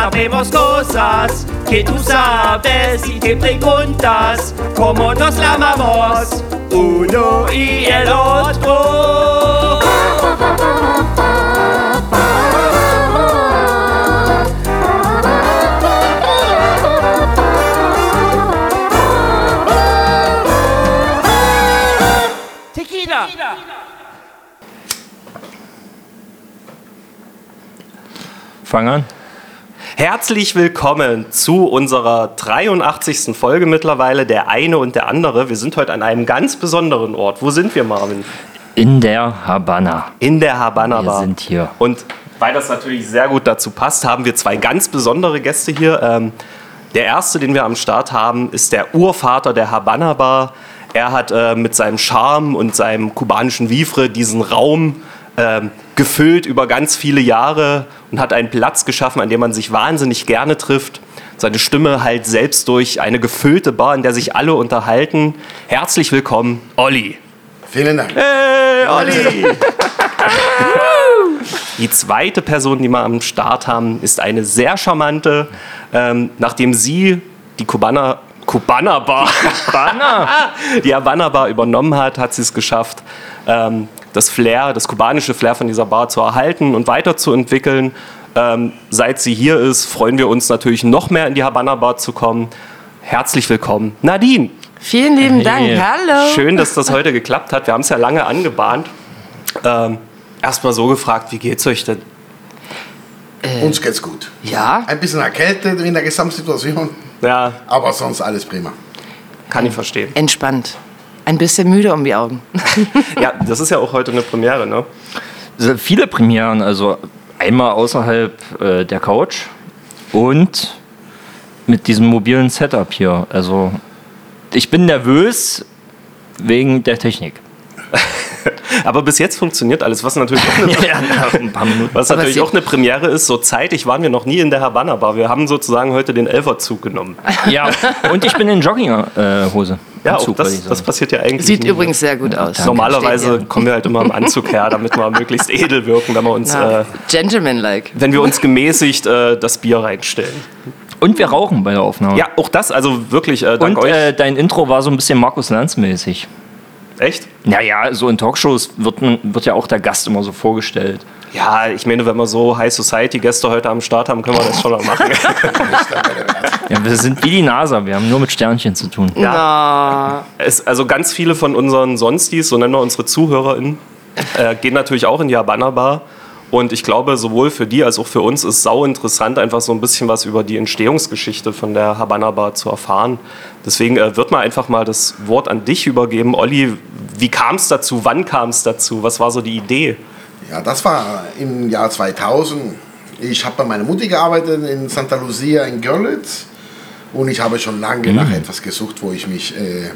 sabemos cosas que tú sabes y te preguntas cómo nos llamamos uno y el otro. Tequila. Fang an. Herzlich willkommen zu unserer 83. Folge mittlerweile, der eine und der andere. Wir sind heute an einem ganz besonderen Ort. Wo sind wir, Marvin? In der Habanna. In der Habanna Wir Bar. sind hier. Und weil das natürlich sehr gut dazu passt, haben wir zwei ganz besondere Gäste hier. Ähm, der erste, den wir am Start haben, ist der Urvater der Habanna Bar. Er hat äh, mit seinem Charme und seinem kubanischen Vivre diesen Raum ähm, gefüllt über ganz viele Jahre und hat einen Platz geschaffen, an dem man sich wahnsinnig gerne trifft. Seine Stimme halt selbst durch eine gefüllte Bar, in der sich alle unterhalten. Herzlich willkommen, Olli. Vielen Dank. Hey, Olli! Die zweite Person, die wir am Start haben, ist eine sehr charmante. Ähm, nachdem sie die Kubana, Kubana Bar, die Havana Bar übernommen hat, hat sie es geschafft, ähm, das Flair, das kubanische Flair von dieser Bar zu erhalten und weiterzuentwickeln. Ähm, seit sie hier ist, freuen wir uns natürlich noch mehr in die Havana Bar zu kommen. Herzlich willkommen, Nadine. Vielen lieben Dank. Hey. Hallo. Schön, dass das heute geklappt hat. Wir haben es ja lange angebahnt. Ähm, Erstmal so gefragt, wie geht's euch denn? Uns geht's gut. Ja, Ein bisschen erkältet in der Gesamtsituation, Ja, aber sonst alles prima. kann ich verstehen. entspannt. Ein bisschen müde um die Augen. Ja, das ist ja auch heute eine Premiere, ne? Sind viele Premieren, also einmal außerhalb äh, der Couch und mit diesem mobilen Setup hier. Also ich bin nervös wegen der Technik. Aber bis jetzt funktioniert alles, was natürlich auch eine, ja, nach ein paar Minuten. was natürlich auch eine Premiere ist. So zeitig waren wir noch nie in der Havanna Bar. Wir haben sozusagen heute den Elferzug genommen. Ja, und ich bin in Jogginghose. Ja, auch Anzug, das, das passiert ja eigentlich. Sieht nie. übrigens sehr gut aus. Normalerweise Steht kommen wir halt immer im Anzug her, damit wir möglichst edel wirken, wenn wir uns. Ja. äh, Gentleman-like. wenn wir uns gemäßigt äh, das Bier reinstellen. Und wir rauchen bei der Aufnahme. Ja, auch das, also wirklich, äh, dank Und euch. äh, dein Intro war so ein bisschen Markus Lanz mäßig. Echt? Naja, so in Talkshows wird, wird ja auch der Gast immer so vorgestellt. Ja, ich meine, wenn wir so High Society Gäste heute am Start haben, können wir das schon mal machen. Ja, wir sind wie die NASA, wir haben nur mit Sternchen zu tun. Ja. es, also ganz viele von unseren Sonstis, so nennen wir unsere ZuhörerInnen, äh, gehen natürlich auch in die Habanna Bar. Und ich glaube, sowohl für die als auch für uns ist sau interessant, einfach so ein bisschen was über die Entstehungsgeschichte von der Habanna Bar zu erfahren. Deswegen äh, wird man einfach mal das Wort an dich übergeben. Olli, wie kam es dazu? Wann kam es dazu? Was war so die Idee? Ja, das war im Jahr 2000. Ich habe bei meiner Mutter gearbeitet in Santa Lucia in Görlitz und ich habe schon lange nach etwas gesucht, wo ich mich äh,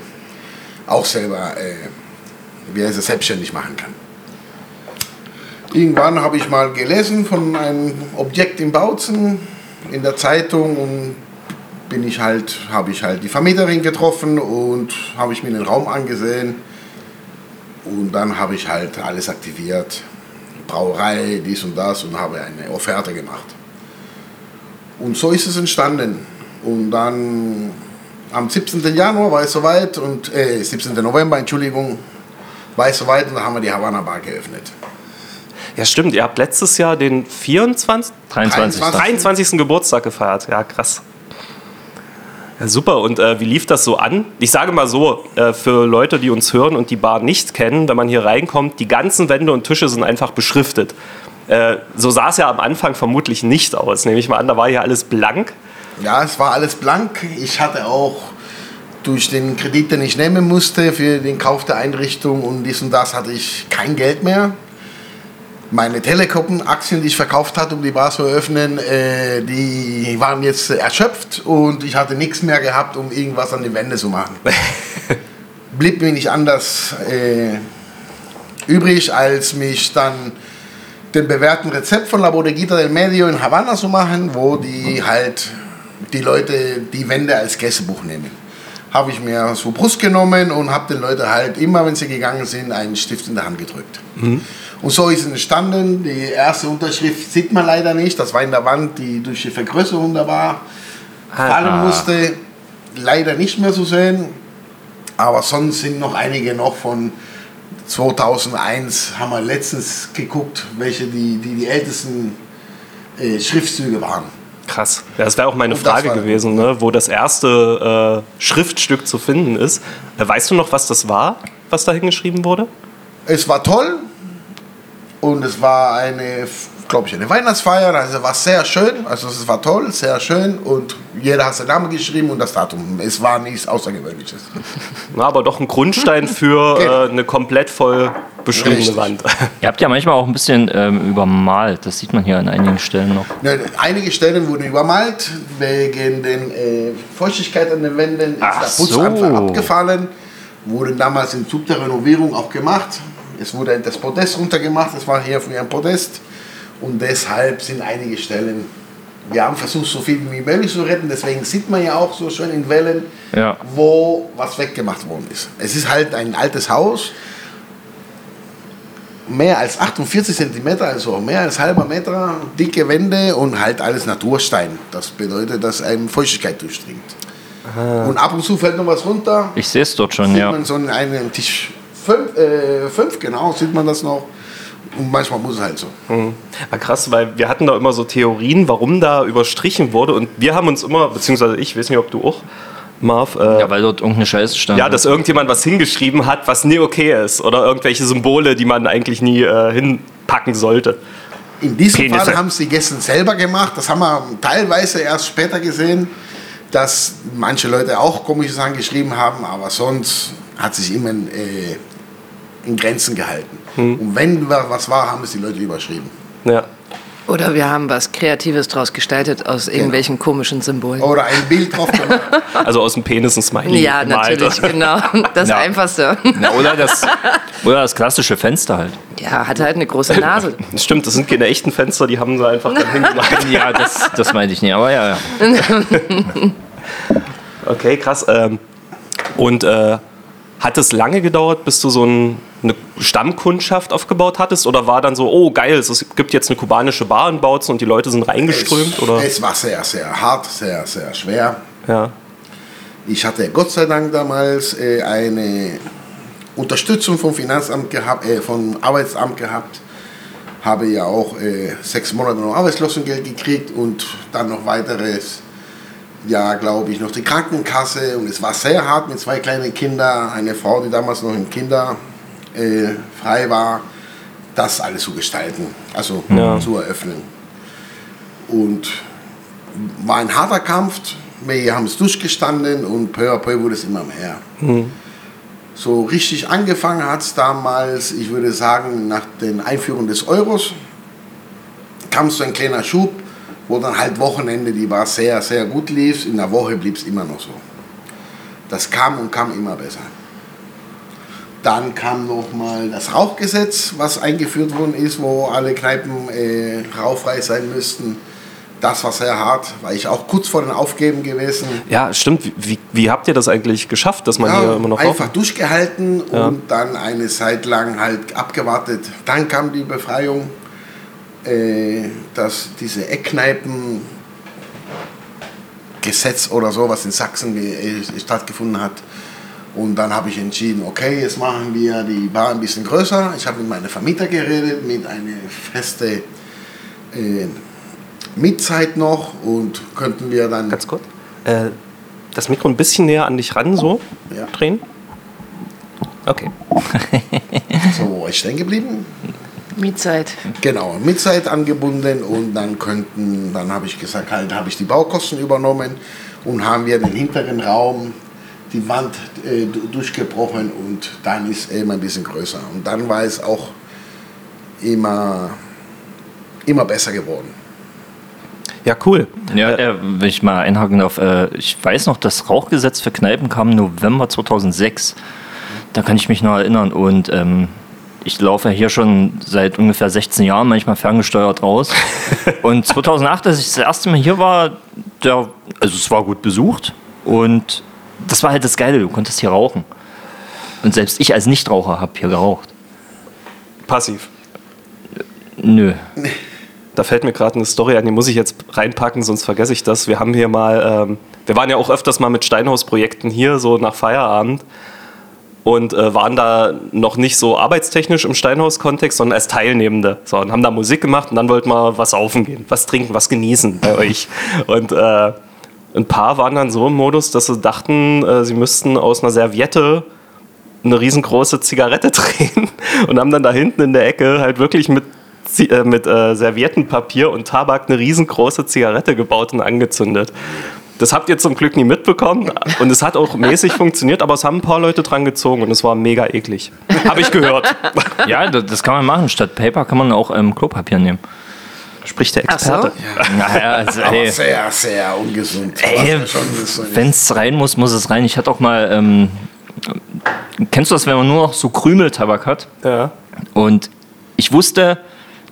auch selber äh, wie heißt es, selbstständig machen kann. Irgendwann habe ich mal gelesen von einem Objekt in Bautzen in der Zeitung und bin ich halt, habe ich halt die Vermieterin getroffen und habe ich mir den Raum angesehen und dann habe ich halt alles aktiviert, Brauerei, dies und das und habe eine Offerte gemacht. Und so ist es entstanden. Und dann am 17. Januar war es soweit und äh, 17. November, Entschuldigung, war es soweit und dann haben wir die Havanna Bar geöffnet. Ja, stimmt. Ihr habt letztes Jahr den 24. 23. 23. Geburtstag gefeiert. Ja, krass. Ja, super. Und äh, wie lief das so an? Ich sage mal so, äh, für Leute, die uns hören und die Bar nicht kennen, wenn man hier reinkommt, die ganzen Wände und Tische sind einfach beschriftet. Äh, so sah es ja am Anfang vermutlich nicht aus. Nehme ich mal an, da war hier alles blank. Ja, es war alles blank. Ich hatte auch durch den Kredit, den ich nehmen musste für den Kauf der Einrichtung und dies und das, hatte ich kein Geld mehr. Meine Telekom-Aktien, die ich verkauft hatte, um die Bar zu eröffnen, äh, die waren jetzt erschöpft und ich hatte nichts mehr gehabt, um irgendwas an die Wände zu machen. Blieb mir nicht anders äh, übrig, als mich dann den bewährten Rezept von La Bodeguita del Medio in Havanna zu machen, wo die halt die Leute die Wände als Gästebuch nehmen. Habe ich mir so Brust genommen und habe den Leuten halt immer, wenn sie gegangen sind, einen Stift in der Hand gedrückt. Und so ist es entstanden. Die erste Unterschrift sieht man leider nicht. Das war in der Wand, die durch die Vergrößerung da war, fallen musste. Leider nicht mehr zu sehen. Aber sonst sind noch einige noch von 2001, haben wir letztens geguckt, welche die, die, die ältesten äh, Schriftzüge waren. Krass. Ja, das wäre auch meine Und Frage gewesen, ne? wo das erste äh, Schriftstück zu finden ist. Äh, weißt du noch, was das war, was da hingeschrieben wurde? Es war toll und es war eine, glaube ich, eine Weihnachtsfeier. Also war sehr schön. Also es war toll, sehr schön und jeder hat seinen Namen geschrieben und das Datum. Es war nichts Außergewöhnliches. Na, aber doch ein Grundstein für äh, eine komplett voll beschriebene Richtig. Wand. Ihr habt ja manchmal auch ein bisschen ähm, übermalt. Das sieht man hier an einigen Stellen noch. Ne, Einige Stellen wurden übermalt wegen der äh, Feuchtigkeit an den Wänden. Ist Ach der Putz so. einfach abgefallen. Wurde damals im Zug der Renovierung auch gemacht. Es wurde das Podest runtergemacht. Es war hier früher ein Podest. Und deshalb sind einige Stellen. Wir haben versucht, so viel wie möglich zu retten. Deswegen sieht man ja auch so schön in Wellen, Ja. wo was weggemacht worden ist. Es ist halt ein altes Haus. Mehr als 48 Zentimeter, also mehr als halber Meter, dicke Wände und halt alles Naturstein. Das bedeutet, dass einem Feuchtigkeit durchdringt. Und ab und zu fällt noch was runter. Ich sehe es dort schon, sieht ja. man so in einem Tisch fünf, äh, fünf, genau, sieht man das noch. Und manchmal muss es halt so. Ah, krass, weil wir hatten da immer so Theorien, warum da überstrichen wurde. Und wir haben uns immer, beziehungsweise ich, weiß nicht, ob du auch, Marv, äh, Ja, weil dort irgendeine Scheiße stand. Ja, dass irgendjemand was hingeschrieben hat, was nie okay ist. Oder irgendwelche Symbole, die man eigentlich nie äh, hinpacken sollte. In diesem Penisse. Fall haben es die Gäste selber gemacht. Das haben wir teilweise erst später gesehen, dass manche Leute auch komische Sachen geschrieben haben, aber sonst hat sich immer äh, in Grenzen gehalten. Und wenn wa- was war, haben es die Leute überschrieben. Ja. Oder wir haben was Kreatives draus gestaltet aus irgendwelchen komischen Symbolen. Oder ein Bild drauf gemacht. Also aus dem Penis ein Smiley. ja, gemalt. natürlich, genau. Das Ja. Einfachste. Na, oder, das, oder das klassische Fenster halt. Ja, hat halt eine große Nase. Stimmt, das sind keine echten Fenster, die haben sie einfach dann hingemalt. Ja, das, das meinte ich nicht, aber ja, ja. Okay, krass. Ähm, und äh, hat es lange gedauert, bis du so ein, eine Stammkundschaft aufgebaut hattest? Oder war dann so, oh geil, es gibt jetzt eine kubanische Bar in Bautzen und die Leute sind reingeströmt? Es, Oder? es war sehr, sehr hart, sehr, sehr schwer. Ja. Ich hatte Gott sei Dank damals äh, eine Unterstützung vom Finanzamt gehabt, äh, vom Arbeitsamt gehabt. Habe ja auch äh, sechs Monate noch Arbeitslosengeld gekriegt und dann noch weiteres, ja, glaube ich, noch die Krankenkasse. Und es war sehr hart mit zwei kleinen Kindern, eine Frau, die damals noch im Kinder äh, frei war, das alles zu gestalten, also Ja. zu eröffnen. Und war ein harter Kampf. Wir haben es durchgestanden und peu à peu wurde es immer mehr. So richtig angefangen hat es damals, ich würde sagen, nach der Einführung des Euros kam so ein kleiner Schub, wo dann halt Wochenende, die war sehr, sehr gut lief. In der Woche blieb es immer noch so. Das kam und kam immer besser. Dann kam noch mal das Rauchgesetz, was eingeführt worden ist, wo alle Kneipen äh, rauchfrei sein müssten. Das war sehr hart, war ich auch kurz vor dem Aufgeben gewesen. ja, stimmt. Wie, wie, habt ihr das eigentlich geschafft, dass man Ja, hier immer noch einfach raucht? durchgehalten Ja. und dann eine Zeit lang halt abgewartet. Dann kam die Befreiung, äh, dass diese Eckkneipen Gesetz oder so, was in Sachsen äh, stattgefunden hat. Und dann habe ich entschieden, okay, jetzt machen wir die Bar ein bisschen größer. Ich habe mit meinem Vermieter geredet, mit einer feste äh, Mietzeit noch und könnten wir dann Ganz kurz. Äh, das Mikro ein bisschen näher an dich ran, so Ja. drehen. Okay. so, wo ich stehen geblieben? Mietzeit. Genau, Mitzeit angebunden und dann könnten, dann habe ich gesagt, halt habe ich die Baukosten übernommen und haben wir den hinteren Raum, die Wand äh, du- durchgebrochen und dann ist er immer ein bisschen größer. Und dann war es auch immer, immer besser geworden. Ja, cool. Ja, äh, wenn ich mal einhaken darf, äh, ich weiß noch, das Rauchgesetz für Kneipen kam im November 2006. Da kann ich mich noch erinnern. Und ähm, ich laufe ja hier schon seit ungefähr 16 Jahren, manchmal ferngesteuert raus. und 2008, als ich das erste Mal hier war, der, also es war gut besucht. Und das war halt das Geile, du konntest hier rauchen. Und selbst ich als Nichtraucher habe hier geraucht. Passiv. Nö. Da fällt mir gerade eine Story ein, die muss ich jetzt reinpacken, sonst vergesse ich das. Wir haben hier mal, ähm, wir waren ja auch öfters mal mit Steinhaus-Projekten hier, so nach Feierabend. Und äh, waren da noch nicht so arbeitstechnisch im Steinhaus-Kontext, sondern als Teilnehmende. So, und haben da Musik gemacht und dann wollten wir was saufen gehen, was trinken, was genießen bei euch. Und äh, ein paar waren dann so im Modus, dass sie dachten, äh, sie müssten aus einer Serviette eine riesengroße Zigarette drehen und haben dann da hinten in der Ecke halt wirklich mit, äh, mit äh, Serviettenpapier und Tabak eine riesengroße Zigarette gebaut und angezündet. Das habt ihr zum Glück nie mitbekommen und es hat auch mäßig funktioniert, aber es haben ein paar Leute dran gezogen und es war mega eklig. Habe ich gehört. Ja, das, das kann man machen. Statt Paper kann man auch ähm, Klopapier nehmen. Spricht der Ach so. Experte. Naja, also, Aber sehr, sehr ungesund. Ey, ja wenn es rein muss, muss es rein. Ich hatte auch mal, ähm, kennst du das, wenn man nur noch so Krümeltabak hat? Ja. Und ich wusste,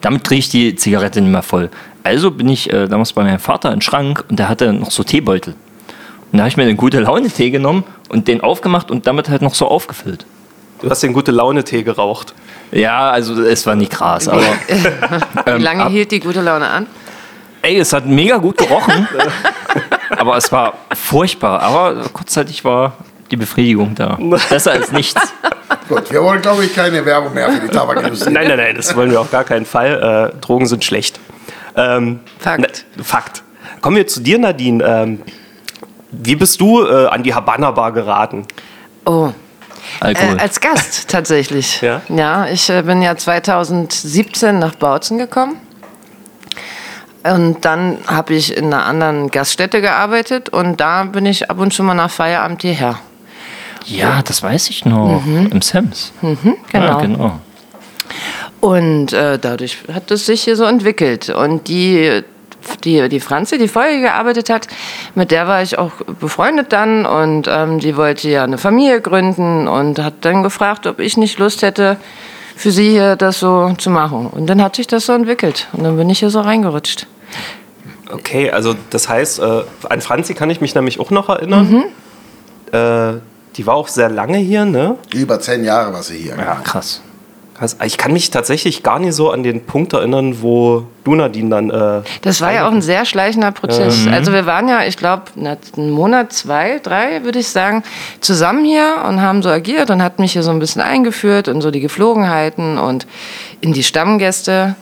damit kriege ich die Zigarette nicht mehr voll. Also bin ich äh, damals bei meinem Vater in den Schrank und der hatte noch so Teebeutel. Und da habe ich mir den gute Laune-Tee genommen und den aufgemacht und damit halt noch so aufgefüllt. Du hast den gute Laune-Tee geraucht. Ja, also es war nicht krass, aber Wie lange hielt die gute Laune an? ey, es hat mega gut gerochen. aber es war furchtbar. Aber kurzzeitig war die Befriedigung da. Besser als nichts. Gut, wir wollen, glaube ich, keine Werbung mehr für die Tabakindustrie. Nein, nein, nein, das wollen wir auf gar keinen Fall. Äh, Drogen sind schlecht. Ähm, Fakt. Na, Fakt. Kommen wir zu dir, Nadine. Ähm, wie bist du äh, an die Habana Bar geraten? Oh, Alkohol. Äh, als Gast tatsächlich. Ja? Ja, ich äh, bin ja 2017 nach Bautzen gekommen. Und dann habe ich in einer anderen Gaststätte gearbeitet und da bin ich ab und zu mal nach Feierabend hierher. ja, das weiß ich noch. Im Sams. Genau. Ja, genau. Und äh, dadurch hat es sich hier so entwickelt. Und die, die, die Franzi, die vorher hier gearbeitet hat, mit der war ich auch befreundet dann. Und ähm, die wollte ja eine Familie gründen und hat dann gefragt, ob ich nicht Lust hätte, für sie hier das so zu machen. Und dann hat sich das so entwickelt. Und dann bin ich hier so reingerutscht. Okay, also das heißt, äh, an Franzi kann ich mich nämlich auch noch erinnern. Äh, die war auch sehr lange hier, ne? Über zehn Jahre war sie hier. Ja, krass. Krass. Ich kann mich tatsächlich gar nicht so an den Punkt erinnern, wo du, Nadine, dann. Äh, Das war ja auch ein sehr schleichender Prozess. Also wir waren ja, ich glaube, einen Monat, zwei, drei, würde ich sagen, zusammen hier und haben so agiert und hat mich hier so ein bisschen eingeführt und so die Geflogenheiten und in die Stammgäste.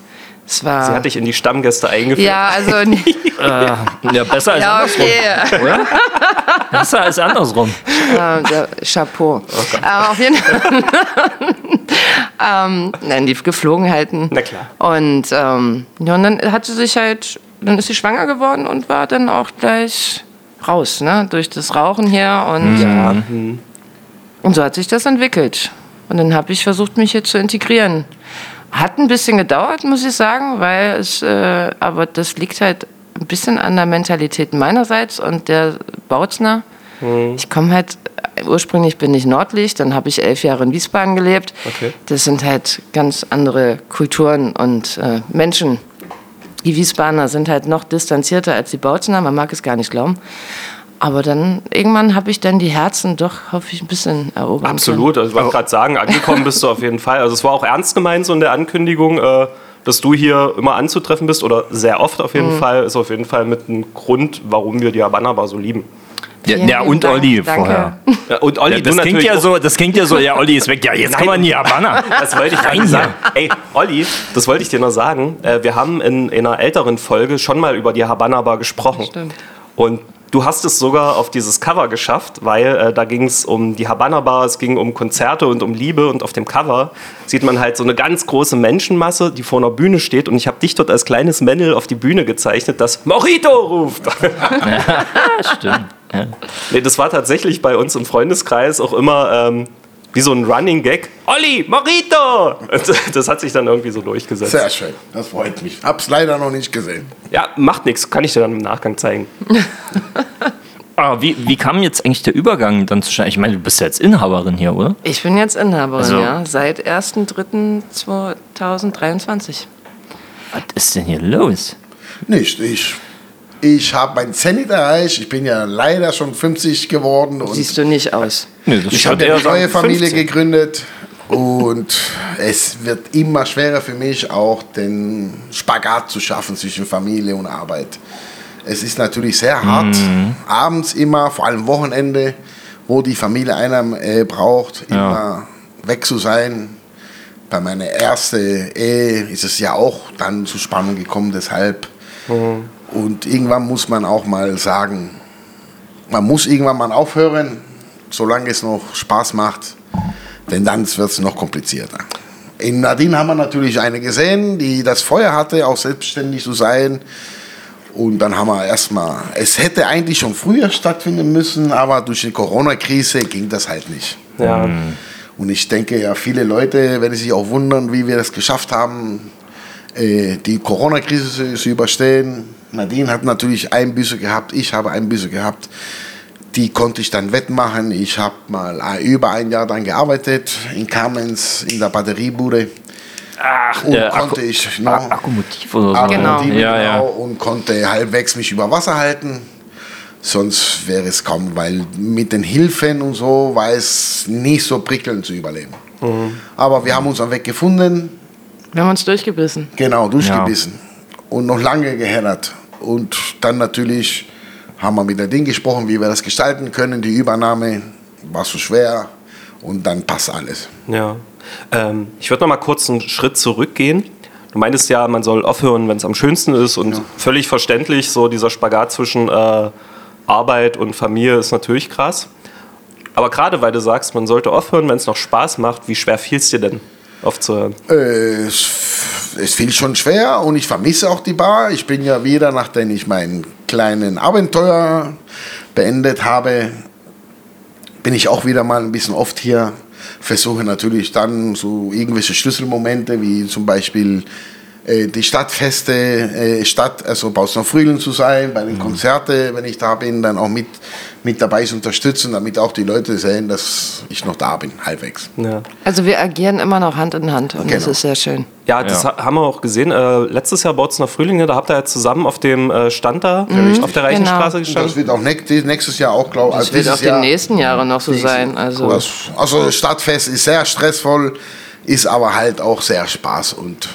Es war sie hat dich in die Stammgäste eingeführt. ja, also Äh, ja, besser als ja, andersrum. okay. Oder? Besser als andersrum. äh, Chapeau. äh, auf jeden Fall. ähm, nein, die Geflogenheiten. Na klar. Und, ähm, ja, und dann hat sie sich halt, dann ist sie schwanger geworden und war dann auch gleich raus, ne? Durch das Rauchen hier und, Ja, und so hat sich das entwickelt. Und dann habe ich versucht, mich hier zu integrieren. Hat ein bisschen gedauert, muss ich sagen, weil es, äh, aber das liegt halt ein bisschen an der Mentalität meinerseits und der Bautzner. Ich komme halt, ursprünglich bin ich Nordlicht, dann habe ich elf Jahre in Wiesbaden gelebt. Okay. Das sind halt ganz andere Kulturen und äh, Menschen. Die Wiesbadener sind halt noch distanzierter als die Bautzner, man mag es gar nicht glauben. Aber dann, irgendwann habe ich dann die Herzen doch, hoffe ich, ein bisschen erobern Absolut, also ich wollte gerade sagen, angekommen bist du auf jeden Fall. Also es war auch ernst gemeint so in der Ankündigung, äh, dass du hier immer anzutreffen bist oder sehr oft auf Mhm. jeden Fall, ist auf jeden Fall mit einem Grund, warum wir die Habanna Bar so lieben. Ja, ja und Dank. Olli Danke. vorher. Ja, und Olli, Ja, das, klingt ja so, das klingt ja so, ja, Olli ist weg. Ja, jetzt kann man nie Havanna. Das wollte ich hier. sagen. Ey, Olli, das wollte ich dir noch sagen. Äh, wir haben in, in einer älteren Folge schon mal über die Habanna Bar gesprochen. Stimmt. Und du hast es sogar auf dieses Cover geschafft, weil äh, da ging es um die Habanna Bar, es ging um Konzerte und um Liebe. Und auf dem Cover sieht man halt so eine ganz große Menschenmasse, die vor einer Bühne steht. Und ich habe dich dort als kleines Männel auf die Bühne gezeichnet, das Morito ruft. Stimmt. Ja. Nee, das war tatsächlich bei uns im Freundeskreis auch immer ähm, wie so ein Running Gag. Olli, Morito! Und Das hat sich dann irgendwie so durchgesetzt. Sehr schön, das freut mich. Hab's leider noch nicht gesehen. Ja, macht nichts, kann ich dir dann im Nachgang zeigen. Aber Ah, wie, wie kam jetzt eigentlich der Übergang dann zustande? Ich meine, du bist ja jetzt Inhaberin hier, oder? Ich bin jetzt Inhaberin, Also- ja, seit 1.3.2023. Was ist denn hier los? Nicht, ich Ich habe mein Zenit erreicht. Ich bin ja leider schon 50 geworden. Und Siehst du nicht aus. Nee, ich habe eine neue Familie 15. gegründet. Und es wird immer schwerer für mich, auch den Spagat zu schaffen zwischen Familie und Arbeit. Es ist natürlich sehr hart, abends immer, vor allem Wochenende, wo die Familie einer äh, braucht, immer weg zu sein. Bei meiner ersten Ehe ist es ja auch dann zu Spannung gekommen, deshalb. Und irgendwann muss man auch mal sagen, man muss irgendwann mal aufhören, solange es noch Spaß macht, denn dann wird es noch komplizierter. In Nadine haben wir natürlich eine gesehen, die das Feuer hatte, auch selbstständig zu sein. Und dann haben wir erstmal, es hätte eigentlich schon früher stattfinden müssen, aber durch die Corona-Krise ging das halt nicht. Ja. Und ich denke ja, viele Leute werden sich auch wundern, wie wir das geschafft haben, die Corona-Krise zu, überstehen. Nadine hat natürlich Einbüße gehabt, ich habe Einbüße gehabt. Die konnte ich dann wettmachen. Ich habe mal äh, über ein Jahr dann gearbeitet in Kamenz in der Batteriebude. Ach, Und der konnte Akku, ich noch Ak- Akkumotiv oder so. Akkumotive, Ja, ja. genau, und konnte halbwegs mich über Wasser halten. Sonst wäre es kaum, weil mit den Hilfen und so war es nicht so prickelnd zu überleben. Aber wir haben unseren Weg gefunden, Wir haben uns durchgebissen. genau, durchgebissen und noch lange gehämmert. Und dann natürlich haben wir mit der Ding gesprochen, wie wir das gestalten können. Die Übernahme war so schwer und dann passt alles. Ja. Ähm, ich würde noch mal kurz einen Schritt zurückgehen. Du meintest ja, man soll aufhören, wenn es am schönsten ist und völlig verständlich, so dieser Spagat zwischen äh, Arbeit und Familie ist natürlich krass. Aber gerade weil du sagst, man sollte aufhören, wenn es noch Spaß macht, wie schwer fiel es dir denn, aufzuhören? Äh, es, es fiel schon schwer und ich vermisse auch die Bar. Ich bin ja wieder, nachdem ich meinen kleinen Abenteuer beendet habe, bin ich auch wieder mal ein bisschen oft hier. Versuche natürlich dann so irgendwelche Schlüsselmomente, wie zum Beispiel die Stadtfeste, äh, Stadt, also Bausner Frühling zu sein, bei den Konzerten, wenn ich da bin, dann auch mit, mit dabei zu unterstützen, damit auch die Leute sehen, dass ich noch da bin, halbwegs. Ja. Also wir agieren immer noch Hand in Hand und das Genau. ist sehr schön. Ja, das Ja. ha- haben wir auch gesehen. Äh, letztes Jahr Bautzener Frühlinge, da habt ihr ja zusammen auf dem äh, Stand da, auf der Reichenstraße das gestanden. wird auch nächstes, Jahr auch, glaube ich. Das wird auch die nächsten Jahre noch so sein. Also Das, also das Stadtfest ist sehr stressvoll, ist aber halt auch sehr Spaß und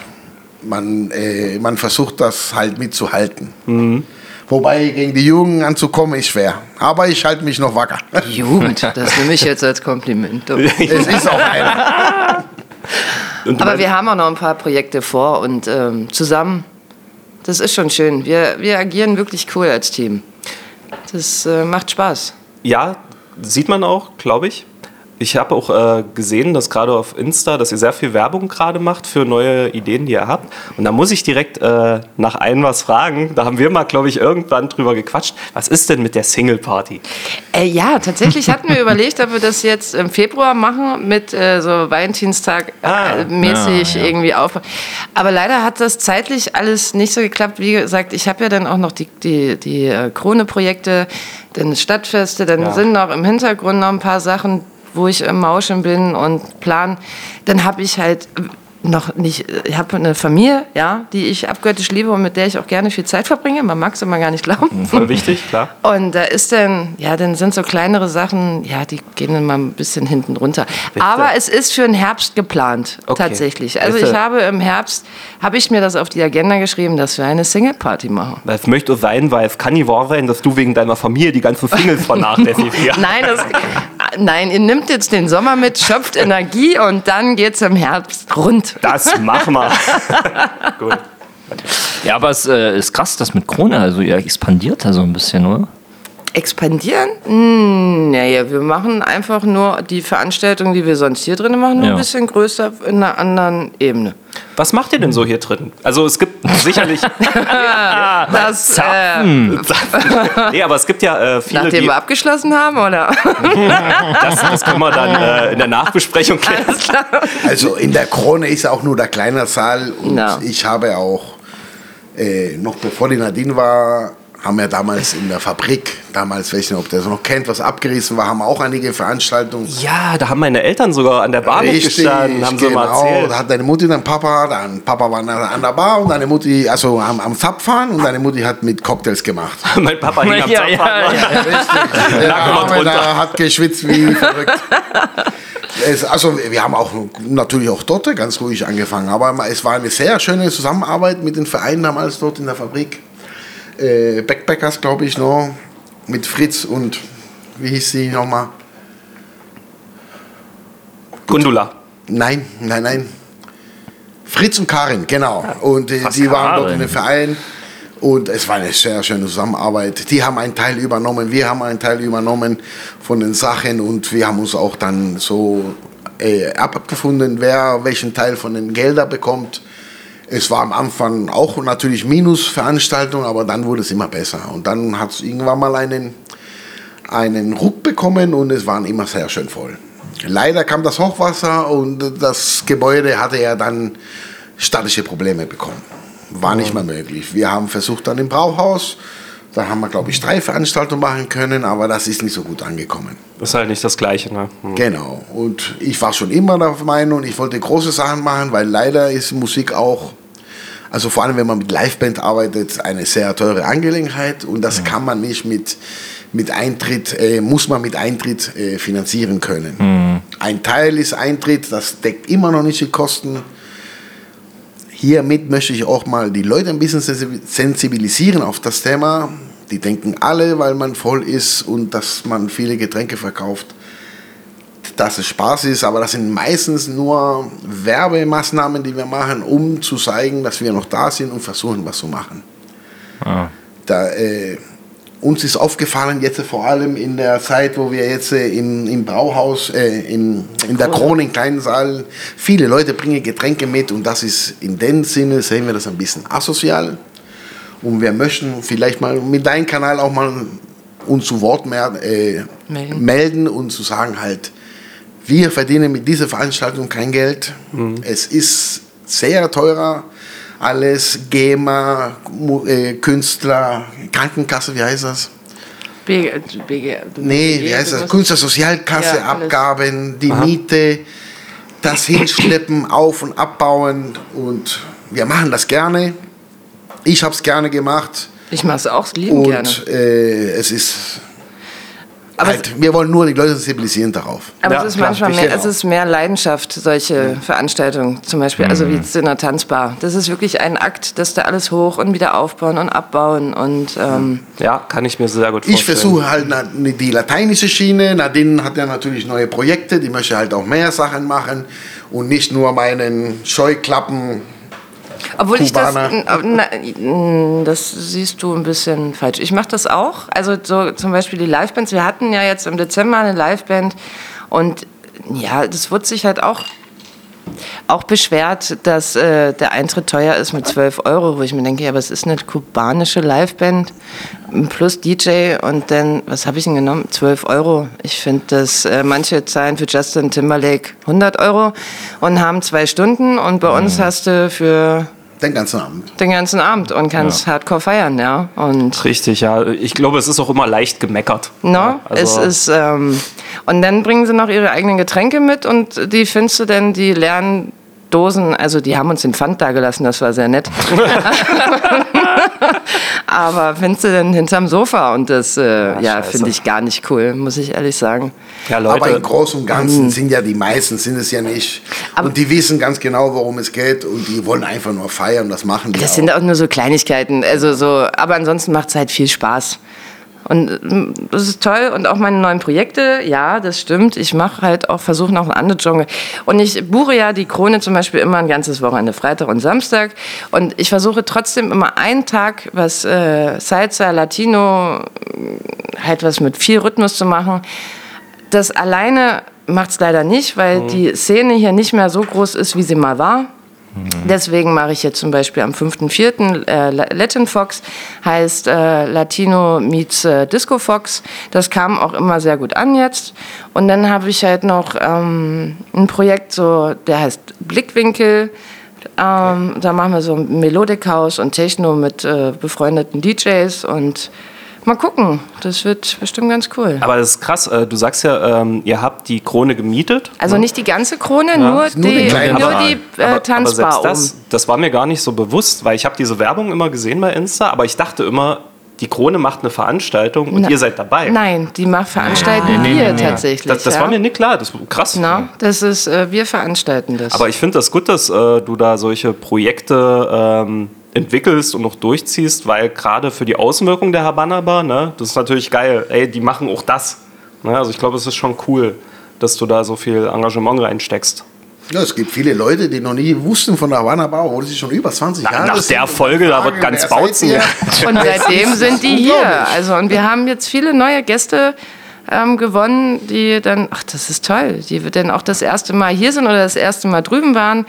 man, äh, man versucht das halt mitzuhalten. Mhm. Wobei gegen die Jugend anzukommen ist schwer. Aber ich halte mich noch wacker. Jugend, das nehme ich jetzt als Kompliment. es ist auch einer. Aber wir haben auch noch ein paar Projekte vor und ähm, zusammen, das ist schon schön. Wir, wir agieren wirklich cool als Team. Das äh, macht Spaß. Ja, sieht man auch, glaube ich. Ich habe auch äh, gesehen, dass gerade auf Insta, dass ihr sehr viel Werbung gerade macht für neue Ideen, die ihr habt. Und da muss ich direkt äh, nach einem was fragen. Da haben wir mal, glaube ich, irgendwann drüber gequatscht. Was ist denn mit der Single Party? Äh, ja, tatsächlich hatten wir überlegt, ob wir das jetzt im Februar machen mit äh, so Valentinstag Ah, äh, mäßig ja, ja. irgendwie auf. Aber leider hat das zeitlich alles nicht so geklappt. Wie gesagt, ich habe ja dann auch noch die, die, die äh, Krone-Projekte, dann Stadtfeste, dann Ja. sind noch im Hintergrund noch ein paar Sachen, wo ich im Mauschen bin und plan. Dann habe ich halt noch nicht, ich habe eine Familie, ja, die ich abgöttisch liebe und mit der ich auch gerne viel Zeit verbringe. Man mag es immer gar nicht glauben. Voll wichtig, klar. Und da ist dann, ja, dann sind so kleinere Sachen, ja, die gehen dann mal ein bisschen hinten runter. Aber es ist für den Herbst geplant, Okay. tatsächlich. Also du- ich habe im Herbst, habe ich mir das auf die Agenda geschrieben, dass wir eine Single-Party machen. Das möchte sein, weil es kann nicht wahr sein, dass du wegen deiner Familie die ganzen Singles vernachlässigst. Nein, das, nein, ihr nimmt jetzt den Sommer mit, schöpft Energie und dann geht's im Herbst rund. Das machen wir. Gut. Ja, aber es äh, ist krass, das mit Krone, also ihr expandiert da so ein bisschen, oder? Expandieren? Hm, naja, wir machen einfach nur die Veranstaltungen, die wir sonst hier drin machen, nur Ja. ein bisschen größer in einer anderen Ebene. Was macht ihr denn so hier drin? Also es gibt sicherlich, Das, äh, nee, aber es gibt ja äh, viele, nachdem die, wir abgeschlossen haben, oder? das, das können wir dann äh, in der Nachbesprechung klären. Also in der Krone ist auch nur der kleine Saal und Ja. ich habe auch, äh, noch bevor die Nadine war, haben ja damals in der Fabrik, damals, weiß ich nicht, ob der das noch kennt, was abgerissen war, haben auch einige Veranstaltungen. Ja, da haben meine Eltern sogar an der Bar gestanden, haben sie mal genau. erzählt. Da hat deine Mutti dein Papa, dein Papa war an der Bar und deine Mutti, also am, am Zapfahren und deine Mutti hat mit Cocktails gemacht. mein Papa hing am Ja, ja, Zapfhahn. ja. Richtig. Der Arme da hat geschwitzt wie verrückt. Es, also wir haben auch natürlich auch dort ganz ruhig angefangen, aber es war eine sehr schöne Zusammenarbeit mit den Vereinen damals dort in der Fabrik. Äh, Backpackers, glaube ich, noch mit Fritz und wie hieß sie nochmal? Gundula. Nein, nein, nein. Fritz und Karin, genau. Und äh, die waren dort in den Verein. Und es war eine sehr schöne Zusammenarbeit. Die haben einen Teil übernommen, wir haben einen Teil übernommen von den Sachen und wir haben uns auch dann so äh, abgefunden, wer welchen Teil von den Geldern bekommt. Es war am Anfang auch natürlich Minusveranstaltung, aber dann wurde es immer besser. Und dann hat es irgendwann mal einen, einen Ruck bekommen und es waren immer sehr schön voll. Leider kam das Hochwasser und das Gebäude hatte ja dann statische Probleme bekommen. War nicht mehr möglich. Wir haben versucht dann im Brauhaus, da haben wir glaube ich drei Veranstaltungen machen können, aber das ist nicht so gut angekommen. Ist halt nicht das Gleiche, ne? Hm. Genau. Und ich war schon immer der Meinung, ich wollte große Sachen machen, weil leider ist Musik auch, also vor allem wenn man mit Liveband arbeitet, eine sehr teure Angelegenheit und das kann man nicht mit, mit Eintritt, äh, muss man mit Eintritt äh, finanzieren können. Ein Teil ist Eintritt, das deckt immer noch nicht die Kosten. Hiermit möchte ich auch mal die Leute ein bisschen sensi- sensibilisieren auf das Thema. Die denken alle, weil man voll ist und dass man viele Getränke verkauft, dass es Spaß ist, aber das sind meistens nur Werbemaßnahmen, die wir machen, um zu zeigen, dass wir noch da sind und versuchen, was zu machen. Da, äh, uns ist aufgefallen, jetzt vor allem in der Zeit, wo wir jetzt äh, im, im Brauhaus, äh, in, in der Krone, im kleinen Saal, viele Leute bringen Getränke mit und das ist in dem Sinne, sehen wir das ein bisschen asozial. Und wir möchten vielleicht mal mit deinem Kanal auch mal uns zu Wort mehr, äh, Melden. melden und zu sagen halt, wir verdienen mit dieser Veranstaltung kein Geld. Es ist sehr teurer. Alles, GEMA, äh, Künstler, Krankenkasse, wie heißt das? BG, BG, Nee, wie heißt das? Künstlersozialkasse, Ja. Abgaben, die Miete, das Hinschleppen, Auf- und Abbauen. Und wir machen das gerne. Ich habe es gerne gemacht. Ich mache es auch lieben gerne. Und äh, es ist Aber, halt, wir wollen nur die Leute sensibilisieren darauf. aber Ja, es ist klar, manchmal mehr, es ist mehr Leidenschaft, solche Veranstaltungen zum Beispiel. Also wie jetzt in der Tanzbar. Das ist wirklich ein Akt, dass da alles hoch und wieder aufbauen und abbauen. Und ähm, Ja, kann ich mir sehr gut vorstellen. Ich versuche halt na- die lateinische Schiene. Nadine hat ja natürlich neue Projekte, die möchte halt auch mehr Sachen machen und nicht nur meinen Scheuklappen. Obwohl ich das, Kubaner. na, das siehst du ein bisschen falsch. Ich mache das auch. Also so zum Beispiel die Livebands. Wir hatten ja jetzt im Dezember eine Liveband und ja, das wird sich halt auch auch beschwert, dass äh, der Eintritt teuer ist mit 12 Euro, wo ich mir denke, ja, was ist eine kubanische Liveband plus DJ und dann, was habe ich denn genommen? 12 Euro. Ich finde, dass äh, manche zahlen für Justin Timberlake 100 Euro und haben zwei Stunden und bei uns hast du für Den ganzen Abend. den ganzen Abend und kannst Hardcore feiern, ja. Und Richtig, ja. Ich glaube, es ist auch immer leicht gemeckert. No, Ja, also- es ist ähm, und dann bringen sie noch ihre eigenen Getränke mit und die findest du denn, die lernen Dosen, also die haben uns den Pfand da gelassen, das war sehr nett. Aber findest du denn hinterm Sofa und das, äh, ja, scheiße. finde ich gar nicht cool, muss ich ehrlich sagen. ja, Leute, Aber im Großen und Ganzen sind ja die meisten, sind es ja nicht. Aber- und die wissen ganz genau, worum es geht und die wollen einfach nur feiern, das machen die Das auch. sind auch nur so Kleinigkeiten, also so, aber ansonsten macht es halt viel Spaß. Und ähm, das ist toll. Und auch meine neuen Projekte, ja, das stimmt. Ich mache halt auch, versuche noch ein anderes Genre. Und ich buche ja die Krone zum Beispiel immer ein ganzes Wochenende, Freitag und Samstag. Und ich versuche trotzdem immer einen Tag, was äh, Salsa, Latino, halt was mit viel Rhythmus zu machen. Das alleine macht es leider nicht, weil die Szene hier nicht mehr so groß ist, wie sie mal war. Deswegen mache ich jetzt zum Beispiel am 5.4. Äh, La- Latin Fox, heißt äh, Latino meets äh, Disco Fox. Das kam auch immer sehr gut an jetzt. Und dann habe ich halt noch ähm, ein Projekt, so, der heißt Blickwinkel. Ähm, da machen wir so Melodic House und Techno mit befreundeten DJs und mal gucken. Das wird bestimmt ganz cool. Aber das ist krass, äh, du sagst ja, ähm, ihr habt die Krone gemietet. Also nicht die ganze Krone, nur, nur die, den nur die äh, aber, aber Tanzbar selbst das, das war mir gar nicht so bewusst, weil ich habe diese Werbung immer gesehen bei Insta, aber ich dachte immer, die Krone macht eine Veranstaltung und Na- ihr seid dabei. Nein, die macht veranstalten Nee, nee, wir nee, nee. tatsächlich. Das, das ja. war mir nicht klar, das war krass. Na, das ist, äh, wir veranstalten das. Aber ich finde das gut, dass äh, du da solche Projekte ähm, entwickelst und noch durchziehst, weil gerade für die Außenwirkung der Habanna Bar, ne, das ist natürlich geil. Ey, die machen auch das. Ne? Also ich glaube, es ist schon cool, dass du da so viel Engagement reinsteckst. Ja, es gibt viele Leute, die noch nie wussten von der Havanna Bar, obwohl sie schon über 20 Na, Jahre nach sind der Folge, da wird ganz Bautzen. Und seitdem sind die hier. Also und wir haben jetzt viele neue Gäste ähm, gewonnen, die dann, ach, das ist toll, die dann auch das erste Mal hier sind oder das erste Mal drüben waren.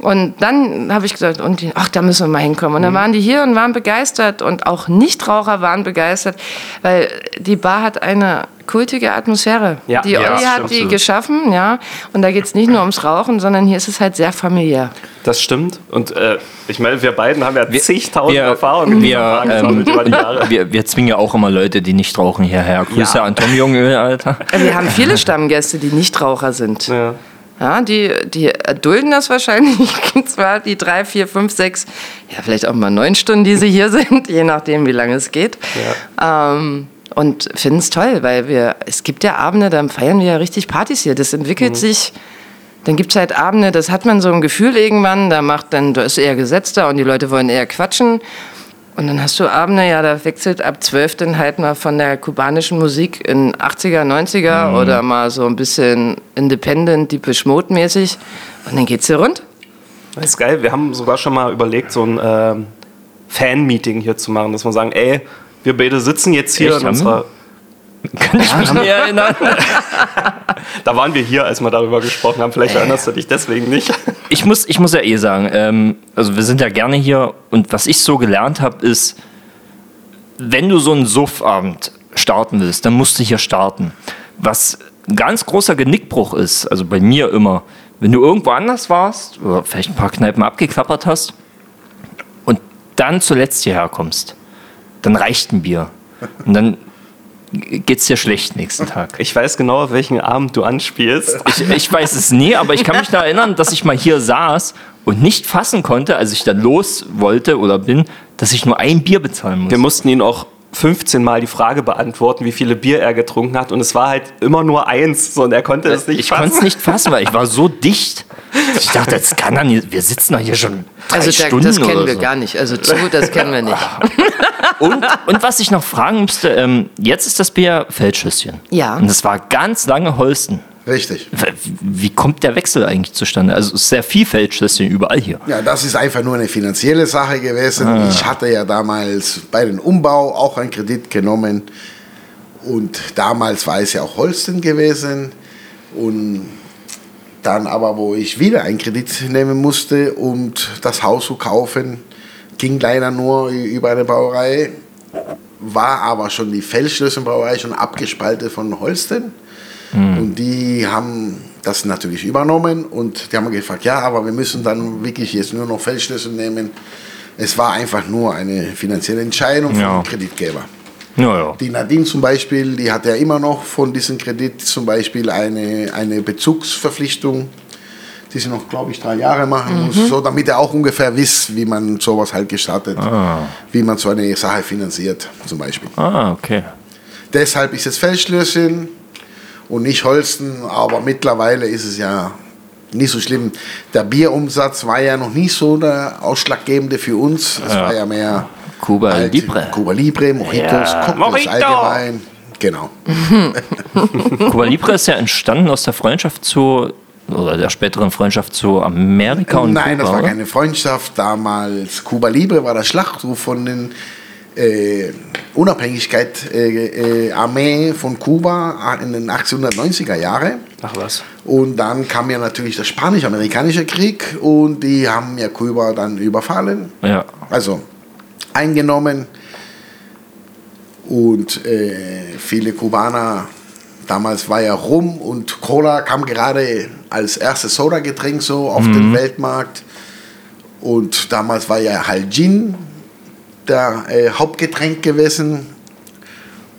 Und dann habe ich gesagt, und die, ach, da müssen wir mal hinkommen. Und dann waren die hier und waren begeistert und auch Nichtraucher waren begeistert, weil die Bar hat eine kultige Atmosphäre. Ja, die ja, Olli hat stimmt. die geschaffen, ja. Und da geht es nicht nur ums Rauchen, sondern hier ist es halt sehr familiär. Das stimmt. Und äh, ich meine, wir beiden haben ja zigtausend wir- Erfahrungen in wir, ähm, gesammelt über die Jahre. Wir, wir zwingen ja auch immer Leute, die nicht rauchen, hierher. Grüße Ja. an Tom Jungöl, Alter. Wir haben viele Stammgäste, die Nichtraucher sind. Ja. Ja, die, die erdulden das wahrscheinlich zwar die drei, vier, fünf, sechs, ja, vielleicht auch mal neun Stunden, die sie hier sind, je nachdem, wie lange es geht. Ähm, und finden es toll, weil wir, es gibt ja Abende, da feiern wir ja richtig Partys hier. Das entwickelt sich. Dann gibt es halt Abende, das hat man so ein Gefühl irgendwann, da macht dann, da ist eher gesetzter und die Leute wollen eher quatschen. Und dann hast du Abende, ja, da wechselt ab 12 dann halt mal von der kubanischen Musik in 80er, 90er oder mal so ein bisschen Independent, Deepish Mode mäßig. Und dann geht's hier rund. Das ist geil. Wir haben sogar schon mal überlegt, so ein ähm, Fan-Meeting hier zu machen, dass wir sagen, ey, wir beide sitzen jetzt hier Echt, in unserer. Kann ich mich nicht erinnern. Da waren wir hier, als wir darüber gesprochen haben. Vielleicht erinnerst du dich deswegen nicht. Ich muss, ich muss ja eh sagen, ähm, also wir sind ja gerne hier und was ich so gelernt habe, ist, wenn du so einen Suffabend starten willst, dann musst du hier starten. Was ein ganz großer Genickbruch ist, also bei mir immer, wenn du irgendwo anders warst oder vielleicht ein paar Kneipen abgeklappert hast und dann zuletzt hierher kommst, dann reicht ein Bier. Und dann geht's dir schlecht nächsten Tag. Ich weiß genau, auf welchen Abend du anspielst. Ich, ich weiß es nie, aber ich kann mich da erinnern, dass ich mal hier saß und nicht fassen konnte, als ich dann los wollte oder bin, dass ich nur ein Bier bezahlen muss. Wir mussten ihn auch 15 Mal die Frage beantworten, wie viele Bier er getrunken hat. Und es war halt immer nur eins. So, und er konnte es nicht ich konnte es fassen. nicht fassen, weil ich war so dicht. Ich dachte, das kann er nicht. Wir sitzen doch hier schon drei Also da, Stunden das kennen oder wir so. gar nicht. Also zu, das kennen wir nicht. Und, und was ich noch fragen musste, ähm, jetzt ist das Bier Feldschüsschen. Ja. Und das war ganz lange Holsten. Richtig. Wie kommt der Wechsel eigentlich zustande? Also es ist sehr viel Feldschüsschen überall hier. Ja, das ist einfach nur eine finanzielle Sache gewesen. Ah. Ich hatte ja damals bei dem Umbau auch einen Kredit genommen. Und damals war es ja auch Holsten gewesen. Und dann aber, wo ich wieder einen Kredit nehmen musste, um das Haus zu kaufen, ging leider nur über eine Brauerei. War aber schon die Feldschlössenbrauerei schon abgespaltet von Holsten. Und die haben das natürlich übernommen und die haben gefragt, ja, aber wir müssen dann wirklich jetzt nur noch Feldschlüssel nehmen. Es war einfach nur eine finanzielle Entscheidung Ja. vom Kreditgeber. Ja, ja. Die Nadine zum Beispiel, die hat ja immer noch von diesem Kredit zum Beispiel eine, eine Bezugsverpflichtung, die sie noch, glaube ich, drei Jahre machen muss, so damit er auch ungefähr wisst, wie man sowas halt gestartet, wie man so eine Sache finanziert zum Beispiel. Ah, okay. Deshalb ist es Feldschlösschen und nicht Holsten, aber mittlerweile ist es ja nicht so schlimm. Der Bierumsatz war ja noch nicht so der ausschlaggebende für uns. Es war ja mehr Cuba halt Libre. Cuba Libre, Mojitos, Ja. Cocktails Mojito. allgemein. Genau. Cuba Libre ist ja entstanden aus der Freundschaft zu, oder der späteren Freundschaft zu Amerika und Nein, Kuba, das war oder? keine Freundschaft. Damals Cuba Libre war der Schlachtruf von den äh, Unabhängigkeit äh, äh, Armee von Kuba in den 1890er Jahren. Ach was. Und dann kam ja natürlich der spanisch-amerikanische Krieg und die haben ja Kuba dann überfallen, Ja. also eingenommen. Und äh, viele Kubaner, damals war ja Rum und Cola kam gerade als erstes Soda-Getränk so auf den Weltmarkt. Und damals war ja halt Gin der äh, Hauptgetränk gewesen.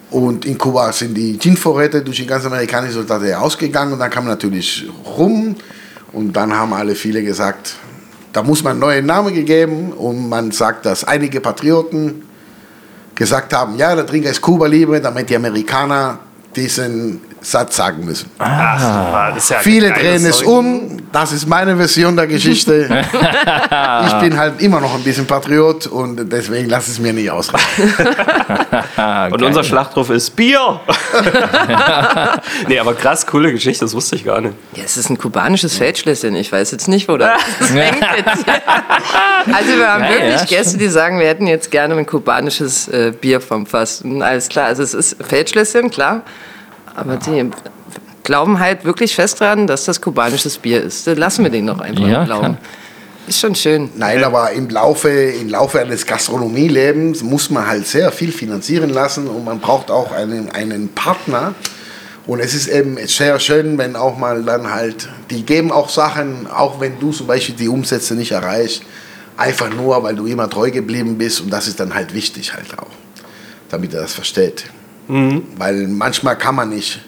Und in Kuba sind die Gin-Vorräte durch die ganze amerikanische Soldaten ausgegangen. Und dann kam natürlich rum. Und dann haben alle viele gesagt, da muss man einen neuen Namen gegeben. Und man sagt, dass einige Patrioten gesagt haben, ja, der Trinker ist Kuba Libre, damit die Amerikaner diesen Satz sagen müssen. Ach, das ist ja Viele drehen es um. Das ist meine Version der Geschichte. ich bin halt immer noch ein bisschen Patriot und deswegen lass es mir nicht ausreden. Ah, Und geil. unser Schlachtruf ist Bier. nee, aber krass, coole Geschichte, das wusste ich gar nicht. Ja, es ist ein kubanisches Feldschlösschen. Ich weiß jetzt nicht, wo das hängt jetzt. Also wir haben Ja, wirklich ja, Gäste, die sagen, wir hätten jetzt gerne ein kubanisches äh, Bier vom Fass. Und Alles klar, also es ist Feldschlösschen, klar. Aber die glauben halt wirklich fest dran, dass das kubanisches Bier ist. Dann lassen wir den doch einfach Ja, glauben. klar. Ist schon schön. Nein, aber im Laufe, im Laufe eines Gastronomielebens muss man halt sehr viel finanzieren lassen und man braucht auch einen, einen Partner. Und es ist eben sehr schön, wenn auch mal dann halt, die geben auch Sachen, auch wenn du zum Beispiel die Umsätze nicht erreichst, einfach nur, weil du immer treu geblieben bist und das ist dann halt wichtig halt auch, damit er das versteht. Weil manchmal kann man nicht.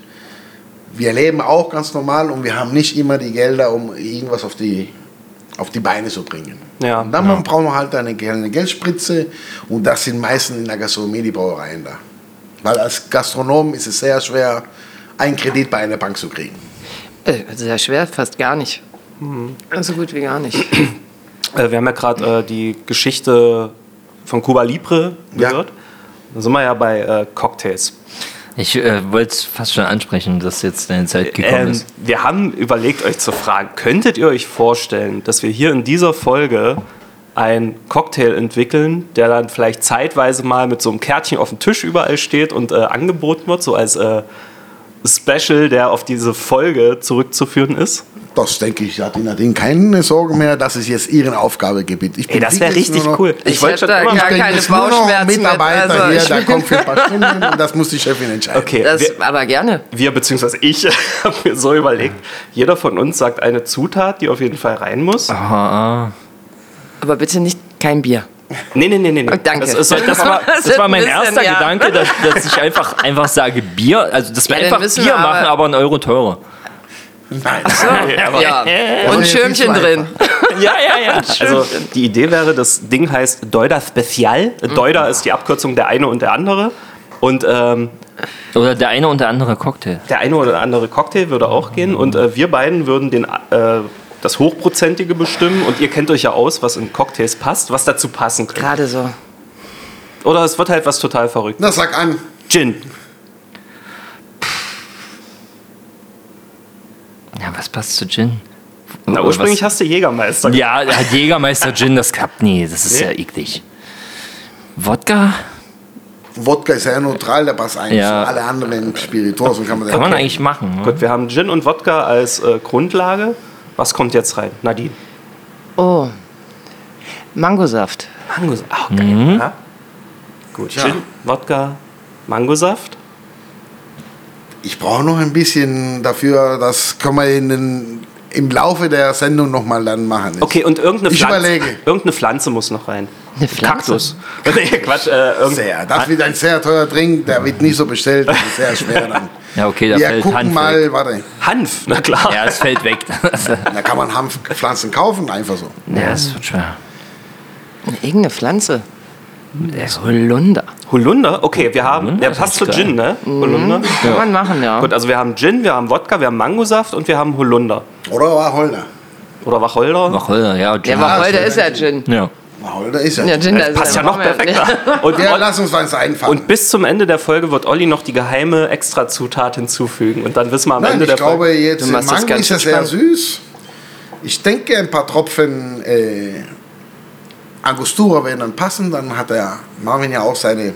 Wir leben auch ganz normal und wir haben nicht immer die Gelder, um irgendwas auf die, auf die Beine zu bringen. Ja. Und dann brauchen wir halt eine kleine Geldspritze und das sind meistens in der Gastronomie die Brauereien da. Weil als Gastronom ist es sehr schwer, einen Kredit bei einer Bank zu kriegen. Äh, sehr schwer, fast gar nicht. So gut wie gar nicht. Äh, wir haben ja gerade äh, die Geschichte von Cuba Libre Ja. Da sind wir ja bei äh, Cocktails. Ich äh, wollte es fast schon ansprechen, dass jetzt deine Zeit gekommen Ähm, ist. wir haben überlegt, euch zu fragen, könntet ihr euch vorstellen, dass wir hier in dieser Folge einen Cocktail entwickeln, der dann vielleicht zeitweise mal mit so einem Kärtchen auf dem Tisch überall steht und äh, angeboten wird, so als äh, Special, der auf diese Folge zurückzuführen ist? Das denke ich, hat Nadine keine Sorge mehr, das ist jetzt ihre Aufgabegebiet. Ich Ey, das wäre wirklich richtig nur noch- cool. Ich wollte hätte schon da gar Ich keine Bauchschmerzen mit, Mitarbeiter also hier, ich bin- kommt für ein paar Stunden und das muss die Chefin entscheiden. Okay, Das, wir, aber gerne. wir bzw. ich habe mir so überlegt, jeder von uns sagt eine Zutat, die auf jeden Fall rein muss. Ah, ah. Aber bitte nicht kein Bier. Nee, nee, nee, nee. nee. Oh, danke. Das, Das, das, war, das war mein bisschen, erster ja. Gedanke, dass, dass ich einfach, einfach sage Bier, also dass wir Ja, einfach Bier wir machen, aber- aber einen Euro teurer. Nein. Ja. Aber Und Schirmchen so drin. Ja, ja, ja. Also die Idee wäre, das Ding heißt Doida Special. Doida ist die Abkürzung der eine und der andere. Und ähm, Oder der eine und der andere Cocktail. der eine oder andere Cocktail würde auch gehen. Und äh, wir beiden würden den, äh, das Hochprozentige bestimmen. Und ihr kennt euch ja aus, was in Cocktails passt, was dazu passen könnte. Gerade so. Oder es wird halt was total verrückt. Na, sag an. Gin. Ja, was passt zu Gin? Na, ursprünglich was? hast du Jägermeister. Ja, hat Jägermeister Gin, das klappt nie. Das ist Nee. ja eklig. Wodka? Wodka ist sehr neutral, der passt eigentlich Ja. für alle anderen Spirituosen. Kann man, Kann man eigentlich machen. Ne? Gut, wir haben Gin und Wodka als äh, Grundlage. Was kommt jetzt rein? Nadine. Oh. Mangosaft. Mangosaft. Ach, geil. Ja. Gut, Ja. Gin, Wodka, Mangosaft. Ich brauche noch ein bisschen dafür, das können wir in den, im Laufe der Sendung nochmal dann machen. Okay, und irgendeine Ich Pflanze. überlege. Irgendeine Pflanze muss noch rein. Eine Pflanze? Kaktus. nee, Quatsch. Äh, Sehr. Das wird ein sehr teurer Drink, der wird nicht so bestellt, das ist sehr schwer dann. Ja, okay, da Wir fällt gucken Hanf mal, weg. warte, Hanf, na klar. Ja, es fällt weg. da kann man Hanfpflanzen kaufen, einfach so. ja, es wird schwer. Irgendeine Pflanze. Der ist Holunder. Holunder? Okay, wir haben. Holunder Der passt zu Gin, ne? Holunder. Kann man machen, ja. Gut, also wir haben Gin, wir haben Wodka, wir haben Mangosaft und wir haben Holunder. Oder Wacholder. Oder Wacholder. Wacholder, ja. Der Gin. Wacholder Ja, ist ja Gin. ja. Wacholder ist ja. Ja, Gin, Das passt ja noch perfekter. Und, Ja, lass uns was einfallen. und bis zum Ende der Folge wird Olli noch die geheime Extrazutat hinzufügen. Und dann wissen wir am Nein, Ende ich der glaube Folge. jetzt Du machst das Mango ist ja sehr süß. Ich denke, ein paar Tropfen äh, Angostura werden dann passen. Dann hat der Marvin ja auch seine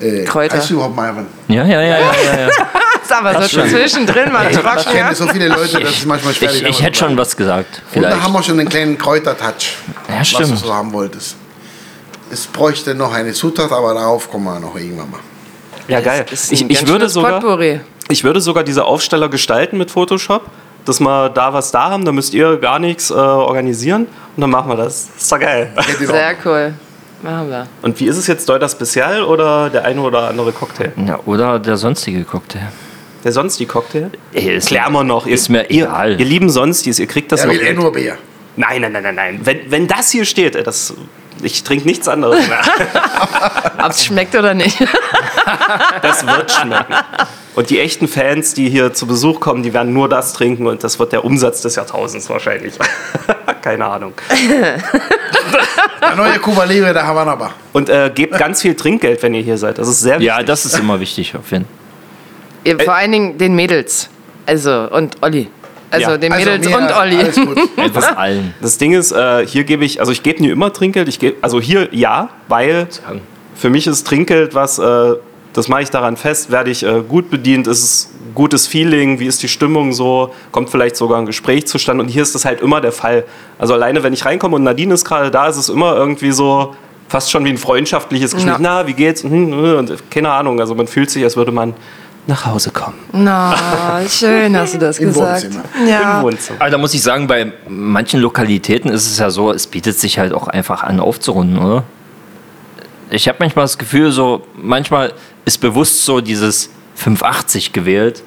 äh, Kräuter. Weißt du überhaupt, Marvin? Ja, ja, ja, ja, ja, ja. ist aber so schon. zwischendrin mal Ich trocken. kenne ja. so viele Leute, das ist manchmal schwer. Ich, ich Namen hätte schon was gesagt. Und da Vielleicht. haben wir schon einen kleinen Kräutertouch, Ja, was du so haben wolltest. Es bräuchte noch eine Zutat, aber darauf kommen wir noch irgendwann mal. Ja, geil. Das Ich, ich, würde sogar, Potpourri. ich würde sogar diese Aufsteller gestalten mit Photoshop. Dass wir da was da haben. Da müsst ihr gar nichts äh, organisieren und dann machen wir das. Ist doch geil. Sehr cool. Machen wir. Und wie ist es jetzt, Deuter Spezial oder der eine oder andere Cocktail? Ja, oder der sonstige Cocktail. Der sonst die Cocktail? Ey, ist, Klären wir noch. Ihr, Ist mir ihr, egal. Ihr lieben Sonstis, ihr kriegt das Er noch. will eh nur Bier. Nein, nein, nein, nein, nein. Wenn, wenn das hier steht, ey, das, ich trinke nichts anderes mehr. Ob es schmeckt oder nicht. Das wird schmecken. Und die echten Fans, die hier zu Besuch kommen, die werden nur das trinken und das wird der Umsatz des Jahrtausends wahrscheinlich. Keine Ahnung. Der neue Cuba Libre der Havana Bar. Und äh, gebt ganz viel Trinkgeld, wenn ihr hier seid. Das ist sehr wichtig. ja, das ist immer wichtig auf jeden Ja, Vor allen Dingen den Mädels. Also, und Olli. Also Ja. den Also Mädels mir und Olli. Alles gut. Fall. Etwas allen. Das Ding ist, äh, hier gebe ich, also ich gebe nie immer Trinkgeld. Ich gebe, also hier ja, weil für mich ist Trinkgeld was, äh, das mache ich daran fest, werde ich äh, gut bedient, ist es gutes Feeling, wie ist die Stimmung so, kommt vielleicht sogar ein Gespräch zustande und hier ist das halt immer der Fall. Also alleine, wenn ich reinkomme und Nadine ist gerade da, ist es immer irgendwie so fast schon wie ein freundschaftliches Gespräch. Ja. Na, wie geht's? Hm, hm, Und keine Ahnung, also man fühlt sich, als würde man nach Hause kommen. Na, schön hast du das Im gesagt. Wohnzimmer. Ja. Im Wohnzimmer. Aber da muss ich sagen, bei manchen Lokalitäten ist es ja so, es bietet sich halt auch einfach an, aufzurunden, oder? Ich habe manchmal das Gefühl, so manchmal ist bewusst so dieses 5,80 gewählt,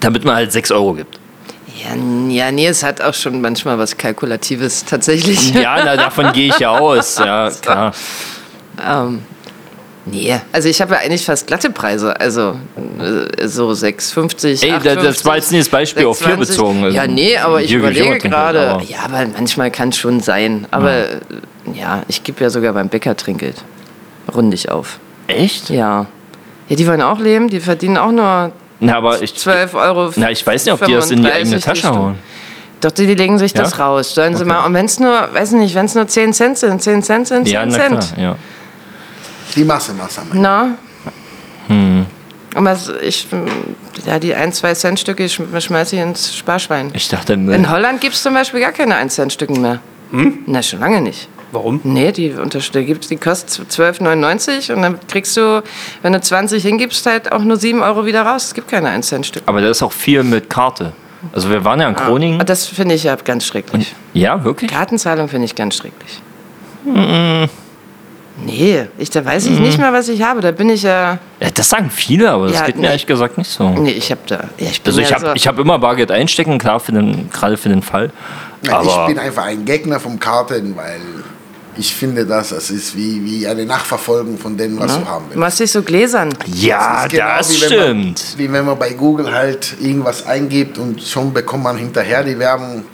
damit man halt 6 Euro gibt. Ja, ja, nee, es hat auch schon manchmal was Kalkulatives tatsächlich. Ja, na, davon gehe ich ja aus, ja, klar. Ähm, nee, also ich habe ja eigentlich fast glatte Preise. Also äh, so 6,50. Ey, da- das war jetzt nicht das Beispiel auf hier 6,20. bezogen. Also, Ja, nee, aber ich überlege gerade. aber- Ja, aber manchmal kann es schon sein. Aber ja, ja ich gebe ja sogar beim Bäcker Trinkgeld. Runde ich auf. Echt? Ja. Ja, die wollen auch leben, die verdienen auch nur Na, aber ich, 12 Euro. na, ich weiß nicht, ob die das in die 35 eigene Tasche Stunde. hauen. Doch, die, die legen sich Ja? das raus. Sollen sie mal. Und wenn es nur, weiß nicht, wenn es nur 10 Cent sind, 10 Cent sind 10 Ja, Cent. klar, ja. Die Masse, Masse. Na? Hm. Und was ich, ja, die 1, 2 Cent Stücke sch schmeiße ich ins Sparschwein. Ich dachte, In Holland gibt es zum Beispiel gar keine 1 Cent Stücken mehr. Hm? Na, schon lange nicht. Warum? Nee, die, die, gibt's, die kostet 12,99 und dann kriegst du, wenn du 20 hingibst, halt auch nur 7 Euro wieder raus. Es gibt keine 1 Cent Stücke. aber da ist auch viel mit Karte. Also wir waren ja in Groningen. Ah, Das finde ich ja ganz schrecklich. Ja, wirklich? Kartenzahlung finde ich ganz schrecklich. Hm. Nee, ich, da weiß ich nicht mal, was ich habe. Da bin ich ja. Ja, das sagen viele, aber das Ja, geht mir nee. ehrlich gesagt nicht so. Nee, ich habe da. Ja, ich Also ich ja habe so, ich hab immer Bargeld einstecken, klar, für den, gerade für den Fall. Nein, ich Aber bin einfach ein Gegner vom Karten, weil ich finde, dass das ist wie, wie eine Nachverfolgung von dem, was du haben Du willst. machst dich so gläsern. ja, ist genau das wie wenn man- stimmt. Wie wenn man bei Google halt irgendwas eingibt und schon bekommt man hinterher die Werbung.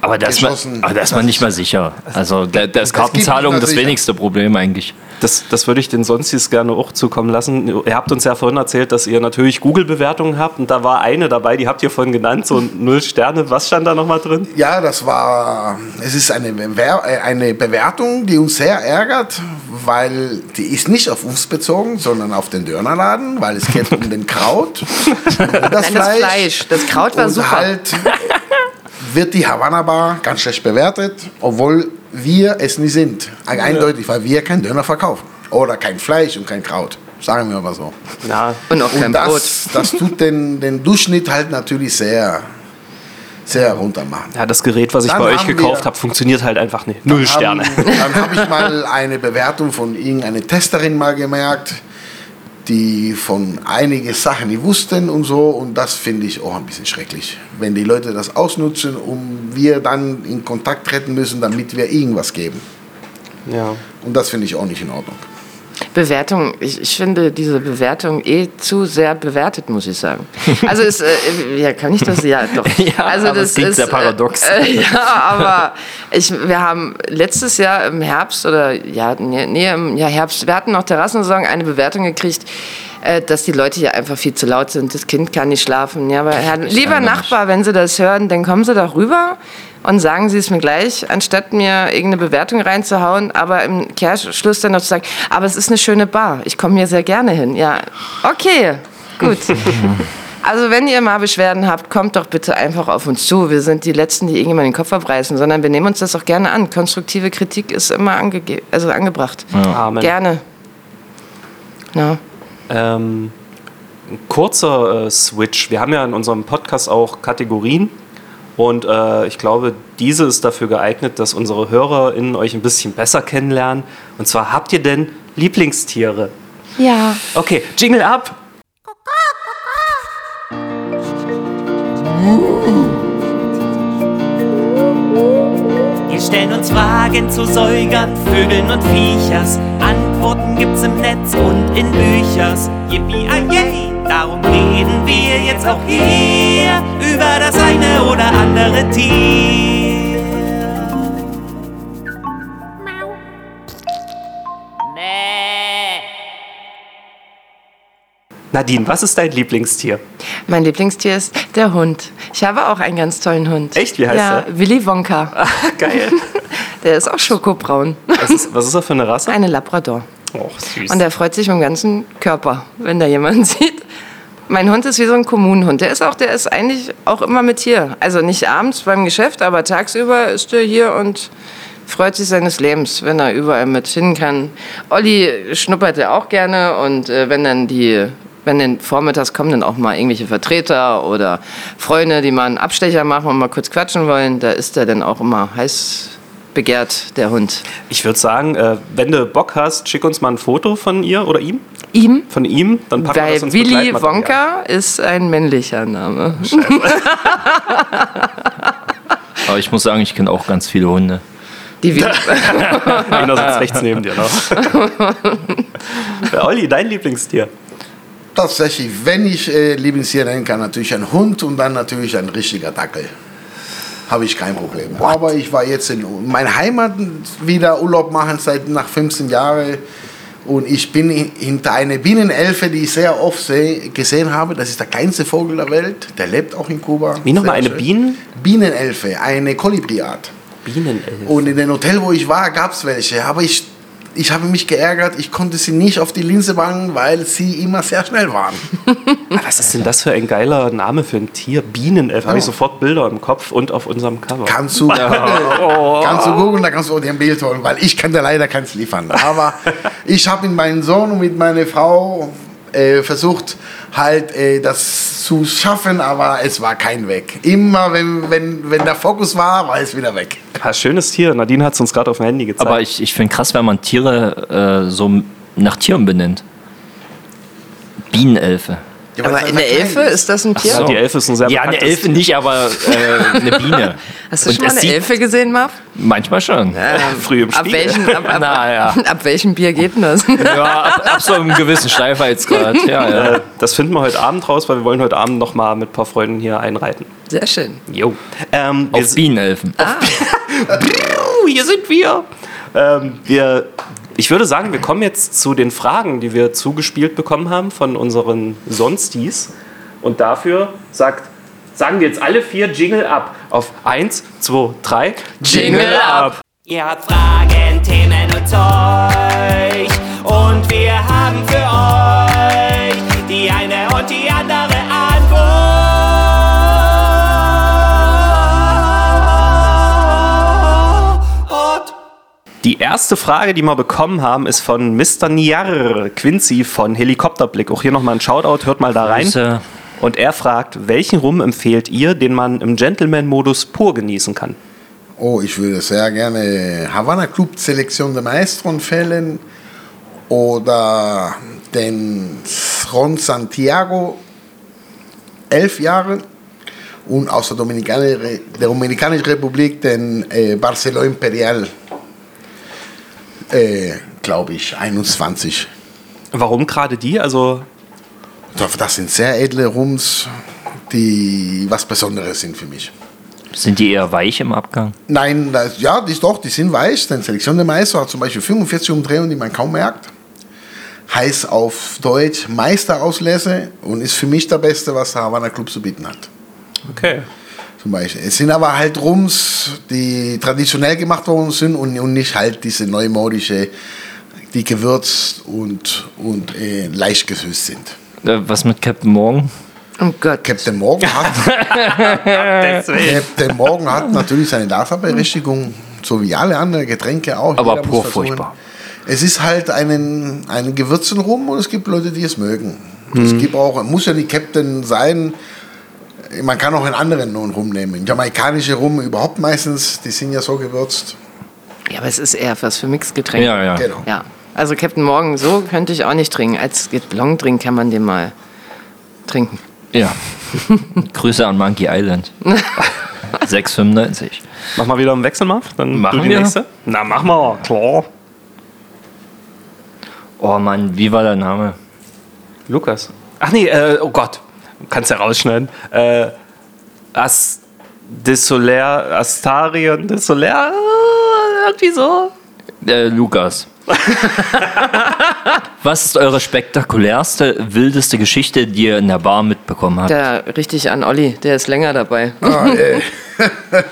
Aber da ist man, geschossen. aber da ist man nicht mal sicher. Also da, da ist Kartenzahlung das wenigste Problem eigentlich. Das, das würde ich den Sonstis gerne auch zukommen lassen. Ihr habt uns ja vorhin erzählt, dass ihr natürlich Google-Bewertungen habt und da war eine dabei, die habt ihr vorhin genannt, so null Sterne. Was stand da nochmal drin? Ja, das war, es ist eine, äh, eine Bewertung, die uns sehr ärgert, weil die ist nicht auf uns bezogen, sondern auf den Dönerladen, weil es geht um den Kraut das Nein, das Fleisch. Das Kraut war und super. halt wird die Havanna Bar ganz schlecht bewertet, obwohl wir es nicht sind. Eindeutig, weil wir kein Döner verkaufen. Oder kein Fleisch und kein Kraut. Sagen wir mal so. Ja, Und auch kein Und Brot. das, das tut den, den Durchschnitt halt natürlich sehr, sehr runter machen. ja das Gerät, was ich Dann bei euch gekauft habe, funktioniert halt einfach nicht. Null Sterne. Haben, dann habe ich mal eine Bewertung von irgendeiner Testerin mal gemerkt, die von einige Sachen nicht wussten und so. Und das finde ich auch ein bisschen schrecklich. Wenn die Leute das ausnutzen, um wir dann in Kontakt treten müssen, damit wir irgendwas geben. Ja. Und das finde ich auch nicht in Ordnung. Bewertung, ich, ich finde diese Bewertung eh zu sehr bewertet, muss ich sagen. Also ist, äh, ja, kann ich das? Ja, doch. Ja, also aber es klingt sehr paradox. Äh, äh, ja, aber ich, wir haben letztes Jahr im Herbst oder ja, nee, nee, im ja, Herbst, wir hatten noch Terrassensaison eine Bewertung gekriegt, äh, dass die Leute hier einfach viel zu laut sind. Das Kind kann nicht schlafen. Ja, aber Herr, lieber. Nachbar, wenn Sie das hören, dann kommen Sie doch rüber und sagen Sie es mir gleich, anstatt mir irgendeine Bewertung reinzuhauen, aber im Kehrschluss dann noch zu sagen, aber es ist eine schöne Bar, ich komme hier sehr gerne hin. Ja, okay, gut. Also wenn ihr mal Beschwerden habt, kommt doch bitte einfach auf uns zu. Wir sind die Letzten, die irgendjemand den Kopf abreißen, sondern wir nehmen uns das auch gerne an. Konstruktive Kritik ist immer angege also angebracht. Amen. Gerne. Ja. Ähm, ein kurzer äh, Switch. Wir haben ja in unserem Podcast auch Kategorien. Und äh, ich glaube, diese ist dafür geeignet, dass unsere HörerInnen euch ein bisschen besser kennenlernen. Und zwar, habt ihr denn Lieblingstiere? Ja. Okay, Jingle ab! Wir stellen uns Fragen zu Säugern, Vögeln und Viechers. Antworten gibt's im Netz und in Büchers. Yippie, yay! Darum reden wir jetzt auch hier über das eine oder andere Tier. Nadine, was ist dein Lieblingstier? Mein Lieblingstier ist der Hund. Ich habe auch einen ganz tollen Hund. Echt? Wie heißt ja, der? Willy Wonka. Geil. Der ist auch schokobraun. Was ist, was ist er für eine Rasse? Eine Labrador. Oh, süß. Und der freut sich im ganzen Körper, wenn da jemanden sieht. Mein Hund ist wie so ein Kommunenhund. Der ist auch, der ist eigentlich auch immer mit hier. Also nicht abends beim Geschäft, aber tagsüber ist er hier und freut sich seines Lebens, wenn er überall mit hin kann. Olli schnuppert er auch gerne und äh, wenn dann die, wenn dann vormittags kommen dann auch mal irgendwelche Vertreter oder Freunde, die mal einen Abstecher machen und mal kurz quatschen wollen, da ist er dann auch immer heiß begehrt, der Hund. Ich würde sagen, äh, wenn du Bock hast, schick uns mal ein Foto von ihr oder ihm. Ihm Von ihm, dann packen wir das Weil ins Willy. Wonka ist ein männlicher Name. Aber ich muss sagen, ich kenne auch ganz viele Hunde. Die Willy Einer sitzt rechts neben dir noch. Olli, dein Lieblingstier? Tatsächlich, wenn ich äh, Lieblingstier nennen kann, natürlich ein Hund und dann natürlich ein richtiger Dackel. Habe ich kein Problem. Aber ich war jetzt in meiner Heimat wieder Urlaub machen seit nach 15 Jahren. Und ich bin hin- hinter einer Bienenelfe, die ich sehr oft seh, gesehen habe. Das ist der kleinste Vogel der Welt. Der lebt auch in Kuba. Wie nochmal, eine schön. Bienen? Bienenelfe, eine Kolibriart. Bienenelf. Und in dem Hotel, wo ich war, gab es welche. Aber ich, ich habe mich geärgert, ich konnte sie nicht auf die Linse bangen, weil sie immer sehr schnell waren. Ah, Was ist denn das für ein geiler Name für ein Tier? Bienenelf. Habe ich sofort Bilder im Kopf und auf unserem Cover. Kannst du, kannst du googeln, da kannst du auch dir ein Bild holen, weil ich kann dir leider keins liefern. Aber ich habe mit meinem Sohn und mit meiner Frau äh, versucht, halt äh, das zu schaffen, aber es war kein Weg. Immer, wenn, wenn, wenn der Fokus war, war es wieder weg. Ah, schönes Tier. Nadine hat es uns gerade auf dem Handy gezeigt. Aber ich, ich finde krass, wenn man Tiere äh, so nach Tieren benennt. Bienenelfe. Ja, Aber einfach Elfe ist das ein Tier? Ja, die Elfe ist ein sehr Ja, eine Elfe nicht, aber äh, eine Biene. Hast du Und schon mal eine Elfe gesehen, Marv? Manchmal schon. Früh im Ab Spiegel. welchem, ab, ab, Na, ja. ab welchem Bier geht denn das? Ja, ab, ab so einem gewissen Steifheitsgrad. Ja, ja. Äh, Das finden wir heute Abend raus, weil wir wollen heute Abend noch mal mit ein paar Freunden hier einreiten. Sehr schön. Jo. Ähm, Auf Bienenelfen. Uh, hier sind wir. Ähm, wir. Ich würde sagen, wir kommen jetzt zu den Fragen, die wir zugespielt bekommen haben von unseren Sonstis. Und dafür sagt, sagen wir jetzt alle vier Jingle ab. Auf eins, zwei, drei. Jingle ab. Ihr habt Fragen, Themen und Zeug. Und wir haben für euch die eine Die erste Frage, die wir bekommen haben, ist von Mr. Niar Quincy von Helikopterblick. Auch hier nochmal ein Shoutout, hört mal da rein. Und er fragt, welchen Rum empfehlt ihr, den man im Gentleman-Modus pur genießen kann? Oh, ich würde sehr gerne Havana Club Selektion de Maestro empfehlen oder den Ron Santiago, elf Jahre. Und aus der Dominikanischen, der Dominikanischen Republik den äh, Barcelona Imperial, äh, glaube ich, 21. Warum gerade die? Also Das sind sehr edle Rums, die was Besonderes sind für mich. Sind die eher weich im Abgang? Nein, das, ja, die, doch, die sind weich. Denn Selektion de Maestro hat zum Beispiel 45 Umdrehungen, die man kaum merkt. Heißt auf Deutsch Meisterauslese und ist für mich der Beste, was der Havana Club zu bieten hat. Okay. Zum Beispiel. Es sind aber halt Rums, die traditionell gemacht worden sind und, und nicht halt diese neumodische, die gewürzt und, und äh, leicht gesüßt sind. Äh, Was mit Captain Morgan? Oh Gott. Captain Morgan hat, Captain Morgan hat natürlich seine Daseinsberechtigung, so wie alle anderen Getränke auch. Aber Jeder pur furchtbar. Es ist halt einen, einen gewürzten Rum und es gibt Leute, die es mögen. Es gibt auch, muss ja nicht Captain sein. Man kann auch einen anderen Rum nehmen. Jamaikanische Rum überhaupt meistens, die sind ja so gewürzt. Ja, aber es ist eher was für Mixgetränke. Ja, ja. Genau. Ja. Also Captain Morgan, so könnte ich auch nicht trinken. Als Longdrink kann man den mal trinken. Ja. Grüße an Monkey Island. 6,95. Mach mal wieder einen Wechsel, Marv. Dann Machen du die wir? nächste. Na, mach mal, klar. Oh Mann, wie war der Name? Lukas. Ach nee, äh, oh Gott. Kannst ja rausschneiden. Äh, As de Soler, Astarion de Soler, äh, irgendwie so. Äh, Lukas. Was ist eure spektakulärste, wildeste Geschichte, die ihr in der Bar mitbekommen habt? Da richtig an Olli, der ist länger dabei. Ah, äh.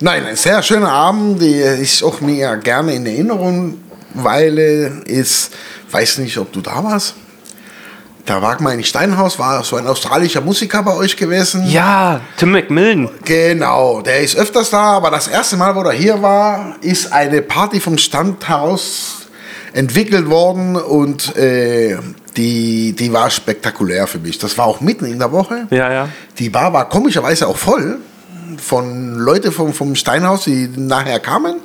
Nein, ein sehr schöner Abend, der ist auch mir gerne in Erinnerung, weil äh, ist, weiß nicht, ob du da warst. Da war mein Steinhaus, war so ein australischer Musiker bei euch gewesen. Ja, Tim McMillan. Genau, der ist öfters da, aber das erste Mal, wo er hier war, ist eine Party vom Stand heraus entwickelt worden und äh, die, die war spektakulär für mich. Das war auch mitten in der Woche. Ja, ja. Die Bar war komischerweise auch voll von Leuten vom, vom Steinhaus, die nachher kamen.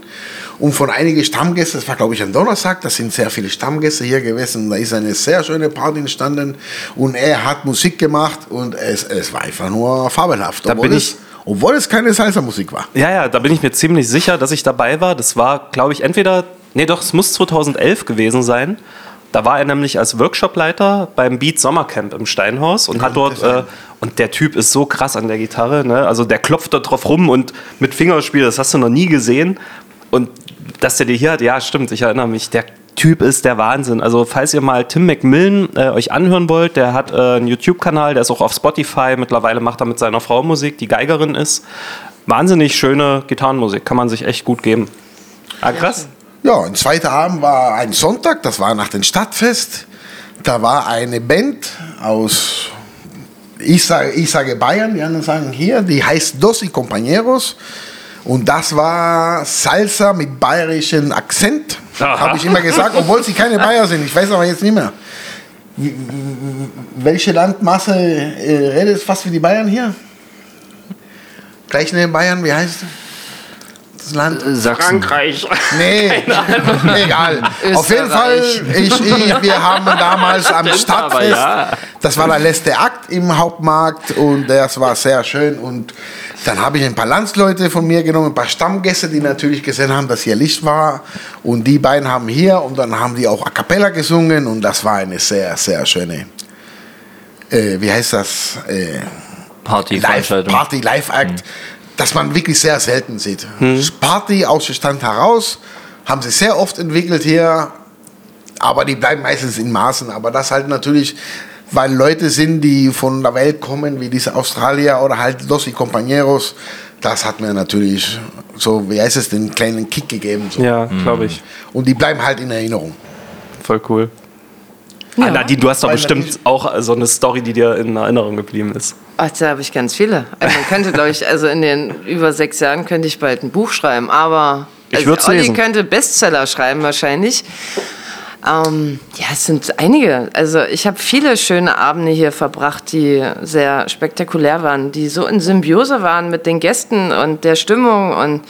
Und von einigen Stammgästen, das war glaube ich am Donnerstag, da sind sehr viele Stammgäste hier gewesen. Da ist eine sehr schöne Party entstanden und er hat Musik gemacht und es, es war einfach nur fabelhaft. Da obwohl, bin es, ich- obwohl es keine Salsa-Musik war. Ja, ja, da bin ich mir ziemlich sicher, dass ich dabei war. Das war, glaube ich, entweder, nee, doch, es muss 2011 gewesen sein. Da war er nämlich als Workshopleiter beim Beat Sommercamp im Steinhaus und hat dort, äh, und der Typ ist so krass an der Gitarre, ne? also der klopft da drauf rum und mit Fingerspiel, das hast du noch nie gesehen. Und dass der die hier hat, ja, stimmt, ich erinnere mich, der Typ ist der Wahnsinn. Also, falls ihr mal Tim McMillan äh, euch anhören wollt, der hat äh, einen YouTube-Kanal, der ist auch auf Spotify. Mittlerweile macht er mit seiner Frau Musik, die Geigerin ist. Wahnsinnig schöne Gitarrenmusik, kann man sich echt gut geben. Ah, krass. Ja, ein zweiter Abend war ein Sonntag, das war nach dem Stadtfest. Da war eine Band aus, ich sage, ich sage Bayern, die anderen sagen hier, die heißt Dos y Compañeros. Und das war Salsa mit bayerischem Akzent, habe ich immer gesagt, obwohl sie keine Bayer sind. Ich weiß aber jetzt nicht mehr. Welche Landmasse äh, redet fast wie die Bayern hier? Gleich neben Bayern, wie heißt das Land? Sachsen. Nee, egal. Auf jeden Fall, ich, ich, wir haben damals am Stadtfest, das war der letzte Akt im Hauptmarkt und das war sehr schön. Und dann habe ich ein paar Landsleute von mir genommen, ein paar Stammgäste, die natürlich gesehen haben, dass hier Licht war. Und die beiden haben hier und dann haben die auch A Cappella gesungen und das war eine sehr, sehr schöne, äh, wie heißt das? Äh, Live, Partyveranstaltung. Party, Live-Act, das man wirklich sehr selten sieht. Party aus dem Stand heraus haben sie sehr oft entwickelt hier, aber die bleiben meistens in Maßen. Aber das halt natürlich, weil Leute sind, die von der Welt kommen, wie diese Australier oder halt Los y Compañeros, das hat mir natürlich so, wie heißt es, den kleinen Kick gegeben. So. Ja, glaube ich. Und die bleiben halt in Erinnerung. Voll cool. Ah, Nadine, du hast doch bestimmt auch so eine Story, die dir in Erinnerung geblieben ist. Ach, da habe ich ganz viele. Also man könnte, glaube ich, also in den über sechs Jahren könnte ich bald ein Buch schreiben, aber Ich also Olli lesen. könnte Bestseller schreiben wahrscheinlich. Ähm, ja, es sind einige. Also ich habe viele schöne Abende hier verbracht, die sehr spektakulär waren, die so in Symbiose waren mit den Gästen und der Stimmung und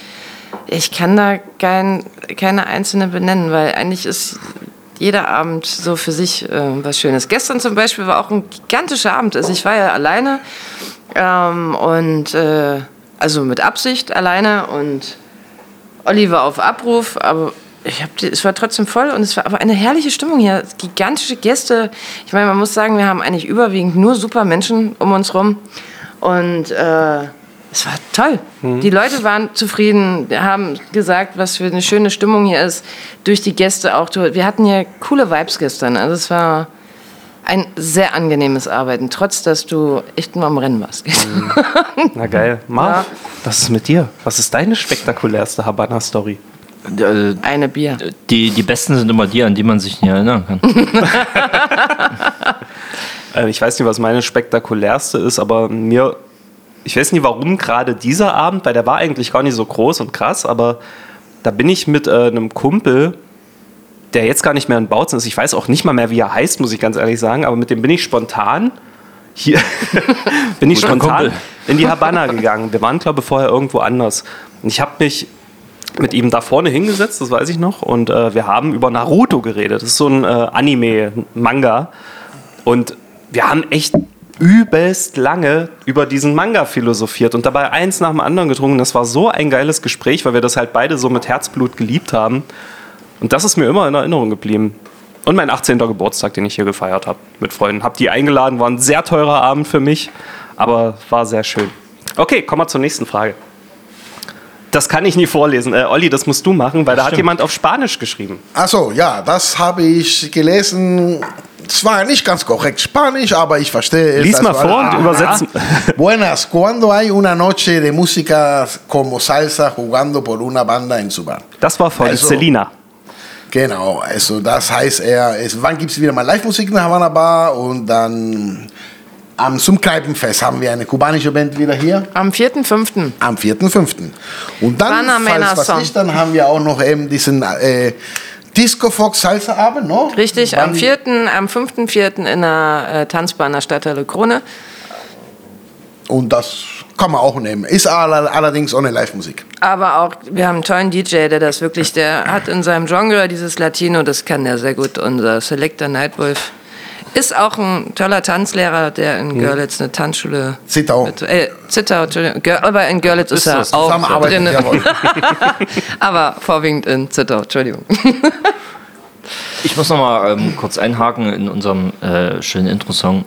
ich kann da kein, keine einzelne benennen, weil eigentlich ist jeder Abend so für sich äh, was Schönes. Gestern zum Beispiel war auch ein gigantischer Abend. Also ich war ja alleine ähm, und äh, also mit Absicht alleine und Olli war auf Abruf, aber ich hab es war trotzdem voll und es war aber eine herrliche Stimmung hier. Gigantische Gäste. Ich meine, man muss sagen, wir haben eigentlich überwiegend nur super Menschen um uns rum und äh, es war toll. Die Leute waren zufrieden, haben gesagt, was für eine schöne Stimmung hier ist. Durch die Gäste auch. Wir hatten hier coole Vibes gestern. Also es war ein sehr angenehmes Arbeiten, trotz dass du echt nur am Rennen warst. Na geil. Marv, Ja. was ist mit dir? Was ist deine spektakulärste Habanna-Story? Äh, Eine Bier. Die, die besten sind immer die, an die man sich nicht erinnern kann. Äh, ich weiß nicht, was meine spektakulärste ist, aber mir, ich weiß nicht, warum gerade dieser Abend, weil der war eigentlich gar nicht so groß und krass, aber da bin ich mit äh, einem Kumpel der jetzt gar nicht mehr in Bautzen ist. Ich weiß auch nicht mal mehr, wie er heißt, muss ich ganz ehrlich sagen, aber mit dem bin ich spontan hier bin ich Guter spontan Kumpel. in die Habanna gegangen. Wir waren, glaube ich, vorher irgendwo anders. Und ich habe mich mit ihm da vorne hingesetzt, das weiß ich noch, und äh, wir haben über Naruto geredet. Das ist so ein äh, Anime-Manga. Und wir haben echt übelst lange über diesen Manga philosophiert und dabei eins nach dem anderen getrunken. Das war so ein geiles Gespräch, weil wir das halt beide so mit Herzblut geliebt haben. Und das ist mir immer in Erinnerung geblieben. Und mein 18. Geburtstag, den ich hier gefeiert habe mit Freunden. Hab die eingeladen, war ein sehr teurer Abend für mich, aber war sehr schön. Okay, kommen wir zur nächsten Frage. Das kann ich nie vorlesen. Äh, Olli, das musst du machen, weil da hat stimmt. jemand auf Spanisch geschrieben. Achso, ja, das habe ich gelesen. Zwar nicht ganz korrekt Spanisch, aber ich verstehe es. Lies mal vor und übersetzen. Buenas, cuando hay una noche de música como salsa jugando por una banda en su bar? Das war von Also- Selina. Genau, also das heißt er, es, wann gibt es wieder mal Live-Musik in der Havana Bar und dann am zum Kneipenfest haben wir eine kubanische Band wieder hier Am 4.5. am 4.5. Und dann, falls was Song. dann haben wir auch noch eben diesen äh, Disco Fox Salsa Abend, no? Richtig, Wann- am 4., am 5.4. in der äh, Tanzbar in der Stadthalle Krone. Und das kann man auch nehmen. Ist all- allerdings ohne Live-Musik. Aber auch, wir haben einen tollen DJ, der das wirklich, der hat in seinem Genre dieses Latino, das kann der sehr gut. Unser Selector Nightwolf ist auch ein toller Tanzlehrer, der in Görlitz eine Tanzschule. Zittau. Mit, äh, Zittau, Entschuldigung. Gör, aber in Görlitz ist, Ist er das auch drin. aber vorwiegend in Zittau, Entschuldigung. Ich muss noch mal ähm, kurz einhaken in unserem äh, schönen Intro-Song.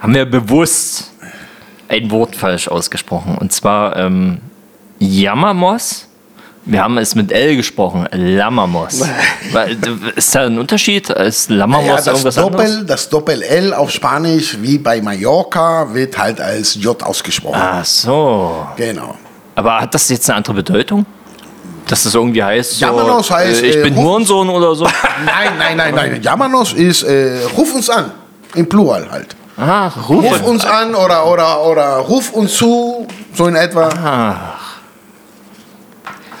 Haben wir bewusst ein Wort falsch ausgesprochen. Und zwar ähm, Yamamos. Wir haben es mit L gesprochen. Lamamos. Ist da ein Unterschied? Ist Lamamos Ja, das irgendwas anderes? Doppel, das Doppel-L auf Spanisch, wie bei Mallorca, wird halt als J ausgesprochen. Ach so. Genau. Aber hat das jetzt eine andere Bedeutung? Dass das irgendwie heißt, so, Yamanos heißt, äh, ich äh, bin Ruf- Hurensohn oder so? Nein, nein, nein, nein. Yamanos ist, äh, ruf uns an. Im Plural halt. Ah, Ruf Rufe. uns an oder, oder, oder ruf uns zu, so in etwa.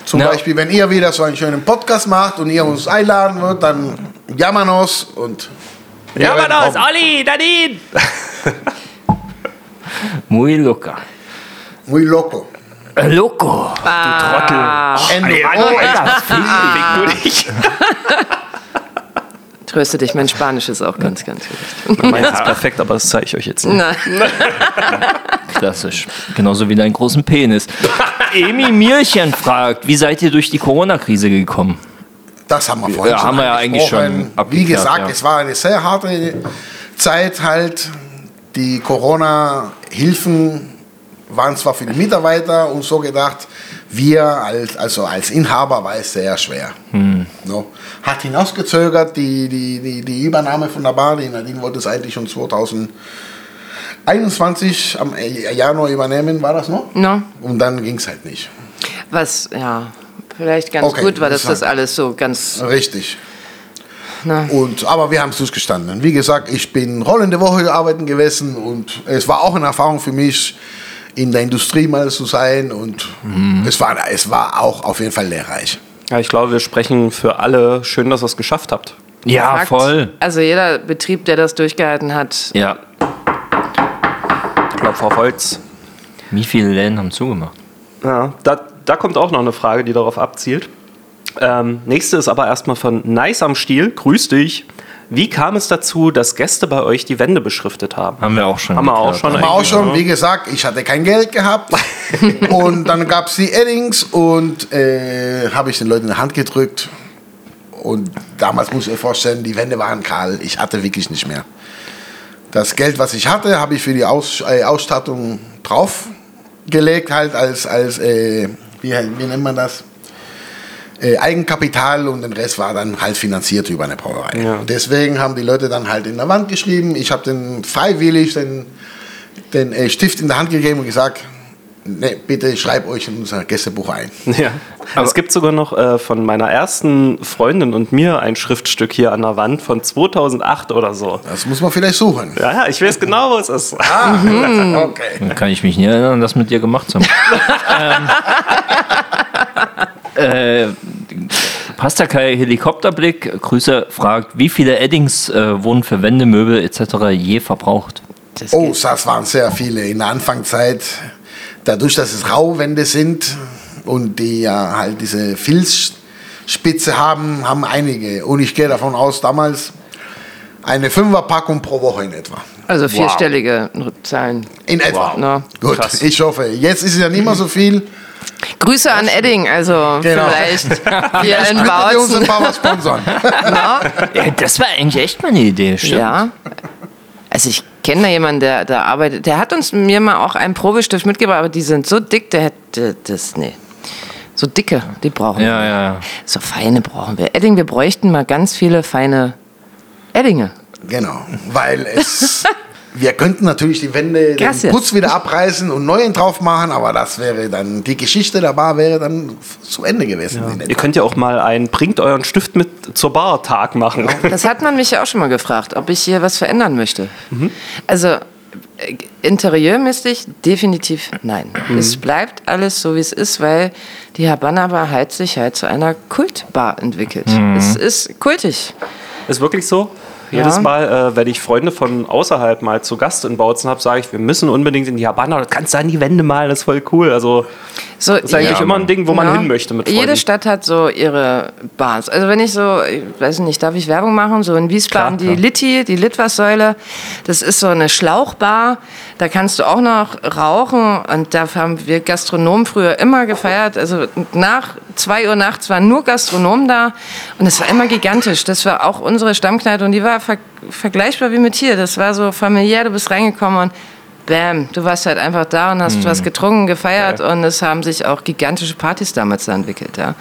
Zum Na. Beispiel, wenn ihr wieder so einen schönen Podcast macht und ihr uns einladen würdet, dann Yamanos und. wir Ja, werden Manos, kommen. Olli, Nadine! Muy loca. Muy loco. Äh, Loco. Ende. Fick du dich. Tröste dich, mein Spanisch ist auch ganz, ganz gut. Meins ist perfekt, aber das zeige ich euch jetzt nicht. Nein. Klassisch. Genauso wie deinen großen Penis. Emi Mierchen fragt, wie seid ihr durch die Corona-Krise gekommen? Das haben wir vorhin Ja, schon haben wir ja eigentlich schon Wie gesagt, ja. es war eine sehr harte Zeit halt. Die Corona-Hilfen waren zwar für die Mitarbeiter und so gedacht, wir als, also als Inhaber war es sehr schwer. Hm. No. Hat hinausgezögert, die, die, die, die Übernahme von der Bar, die Nadine wollte es eigentlich schon 2021 am Januar übernehmen, war das noch? No. Und dann ging es halt nicht. Was, ja, vielleicht ganz Okay, gut war, dass das alles so ganz. Richtig. Na. Und, aber wir haben es durchgestanden. Wie gesagt, ich bin rollende Woche arbeiten gewesen und es war auch eine Erfahrung für mich, in der Industrie mal zu sein und es, war, es war auch auf jeden Fall lehrreich. Ja, ich glaube, wir sprechen für alle. Schön, dass ihr es geschafft habt. Ja, Fakt. voll. Also jeder Betrieb, der das durchgehalten hat, Ja. Klopf auf Holz. Wie viele Läden haben zugemacht? Ja, da, da kommt auch noch eine Frage, die darauf abzielt. Ähm, nächste ist aber erstmal von Nice am Stiel. Grüß dich. Wie kam es dazu, dass Gäste bei euch die Wände beschriftet haben? Haben wir auch schon. Haben wir auch schon. Aber auch schon, wie gesagt, ich hatte kein Geld gehabt und dann gab es die Eddings und äh, habe ich den Leuten in die Hand gedrückt und damals muss ich euch vorstellen, die Wände waren kahl, ich hatte wirklich nicht mehr. Das Geld, was ich hatte, habe ich für die Aus, äh, Ausstattung draufgelegt, halt als, als äh, wie, wie nennt man das? Äh, Eigenkapital und den Rest war dann halt finanziert über eine Brauerei. Ja. Deswegen haben die Leute dann halt in der Wand geschrieben. Ich habe den freiwillig den, den äh, Stift in der Hand gegeben und gesagt, nee, bitte schreib euch in unser Gästebuch ein. Ja. es gibt sogar noch äh, von meiner ersten Freundin und mir ein Schriftstück hier an der Wand von 2008 oder so. Das muss man vielleicht suchen. Ja, ja, ich weiß genau, wo es ist. Okay. Dann kann ich mich nicht erinnern, das mit dir gemacht zu haben. ähm, äh, Pastakai Helikopterblick, Grüße, fragt, wie viele Eddings äh, wurden für Wände, Möbel etc. je verbraucht? Das Oh, das waren sehr viele in der Anfangszeit. Dadurch, dass es Rauwände sind und die ja halt diese Filzspitze haben, haben einige. Und ich gehe davon aus, damals eine Fünferpackung pro Woche in etwa. Also vierstellige Zahlen. In etwa. Na. Gut, Krass. ich hoffe. Jetzt ist es ja nicht mehr so viel. Grüße an Edding, also Genau. vielleicht hier in uns Bautzen. was sponsern? Ja, das war eigentlich echt mal eine Idee, stimmt. Ja. Also ich kenne da jemanden, der da arbeitet. Der hat uns mir mal auch einen Probestift mitgebracht, aber die sind so dick, der hätte das, nee. So dicke, die brauchen Ja, wir. ja, ja. So feine brauchen wir. Edding, wir bräuchten mal ganz viele feine Eddinge. Genau, weil es. Wir könnten natürlich die Wände. Putz wieder abreißen und neuen drauf machen, aber das wäre dann, die Geschichte der Bar wäre dann zu Ende gewesen. etwa. Ihr könnt ja auch mal einen Bringt euren Stift mit zur Bar Tag machen. Das hat man mich ja auch schon mal gefragt, ob ich hier was verändern möchte. Also äh, interieurmäßig definitiv nein. Es bleibt alles so, wie es ist, weil die Habana Bar halt sich halt zu einer Kultbar entwickelt. Es ist kultig. Ist wirklich so? Jedes Ja. Mal, äh, wenn ich Freunde von außerhalb mal zu Gast in Bautzen habe, sage ich, wir müssen unbedingt in die Habana. Das kannst du an die Wände malen, das ist voll cool. Also So, das ist eigentlich Ja, immer ein Ding, wo man hin möchte mit Freunden. Jede Stadt hat so ihre Bars. Also wenn ich so, ich weiß nicht, darf ich Werbung machen? So in Wiesbaden Klar, die Litti, die Litwassäule. Das ist so eine Schlauchbar. Da kannst du auch noch rauchen. Und da haben wir Gastronomen früher immer gefeiert. Also nach zwei Uhr nachts waren nur Gastronomen da. Und das war immer gigantisch. Das war auch unsere Stammkneipe. Und die war ver vergleichbar wie mit hier. Das war so familiär. Du bist reingekommen und Bam, du warst halt einfach da und hast was getrunken, gefeiert und es haben sich auch gigantische Partys damals da entwickelt, ja.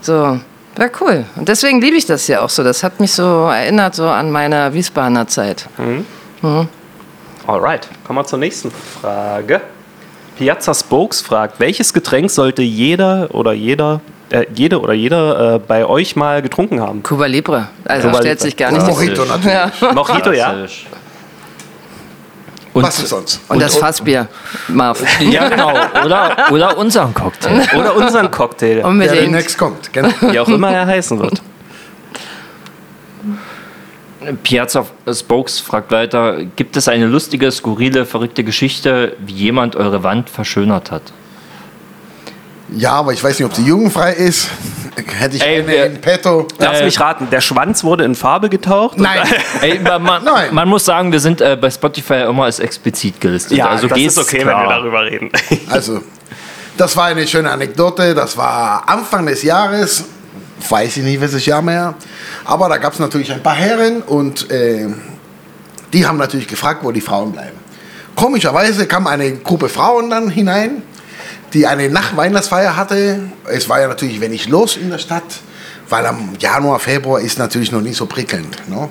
So, war cool. Und deswegen liebe ich das ja auch so. Das hat mich so erinnert so an meine Wiesbadener Zeit. Alright, kommen wir zur nächsten Frage. Piazza Spokes fragt, welches Getränk sollte jeder oder jeder, äh, jede oder jeder äh, bei euch mal getrunken haben? Cuba Libre. Also Cuba stellt Libre. sich gar nicht. Mojito natürlich. Ja. Mojito, ja? Und, Was ist sonst? Und das Fassbier, Marv. ja, genau. Oder, oder unseren Cocktail. Oder unseren Cocktail, Der Unbedingt. demnächst kommt. Genau. wie auch immer er heißen wird. Piazza Spokes fragt weiter, gibt es eine lustige, skurrile, verrückte Geschichte, wie jemand eure Wand verschönert hat? Ja, aber ich weiß nicht, ob sie jugendfrei ist. Hätte ich Ey, eine wir- in petto. Lass Äh, mich raten, der Schwanz wurde in Farbe getaucht? Nein, Ey, man, man, Nein. man muss sagen, wir sind äh, bei Spotify immer als explizit gelistet. Ja, also das geht's ist okay, klar. wenn wir darüber reden. also, das war eine schöne Anekdote. Das war Anfang des Jahres. Weiß ich nicht, welches Jahr mehr. Aber da gab es natürlich ein paar Herren und äh, die haben natürlich gefragt, wo die Frauen bleiben. Komischerweise kam eine Gruppe Frauen dann hinein, die eine Nachweihnachtsfeier hatte. Es war ja natürlich wenig los in der Stadt, weil am Januar, Februar ist natürlich noch nicht so prickelnd. Ne?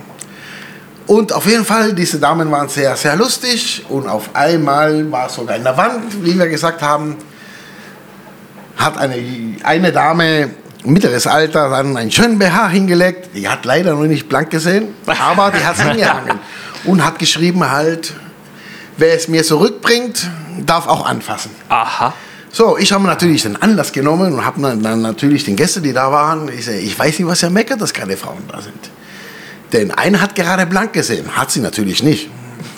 Und auf jeden Fall, diese Damen waren sehr, sehr lustig und auf einmal war sogar in der Wand, wie wir gesagt haben, hat eine, eine Dame mittleres Alter dann einen schönen BH hingelegt. Die hat leider noch nicht blank gesehen, aber die hat es hingehangen und hat geschrieben halt, wer es mir zurückbringt, darf auch anfassen. Aha. So, ich habe natürlich den Anlass genommen und habe dann, natürlich den Gästen, die da waren, ich, sag, ich weiß nicht, was ihr meckert, dass keine Frauen da sind. Denn eine hat gerade blank gesehen, hat sie natürlich nicht.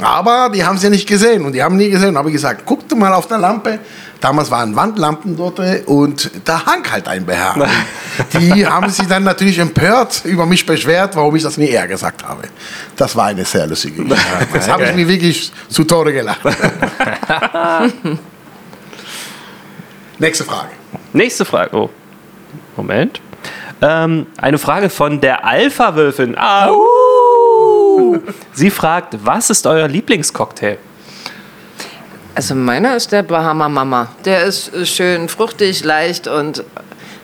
Aber die haben sie nicht gesehen und die haben nie gesehen. Und habe ich gesagt, guck du mal auf der Lampe. Damals waren Wandlampen dort und da hang halt ein BH. Die haben sich dann natürlich empört über mich beschwert, warum ich das nie eher gesagt habe. Das war eine sehr lustige Geschichte. Das habe ich mir wirklich zu Tode gelacht. Nächste Frage. Nächste Frage. Oh. Moment. Ähm, eine Frage von der Alpha-Wölfin. Ah, uh. Sie fragt, was ist euer Lieblingscocktail? Also meiner ist der Bahama Mama. Der ist schön fruchtig, leicht und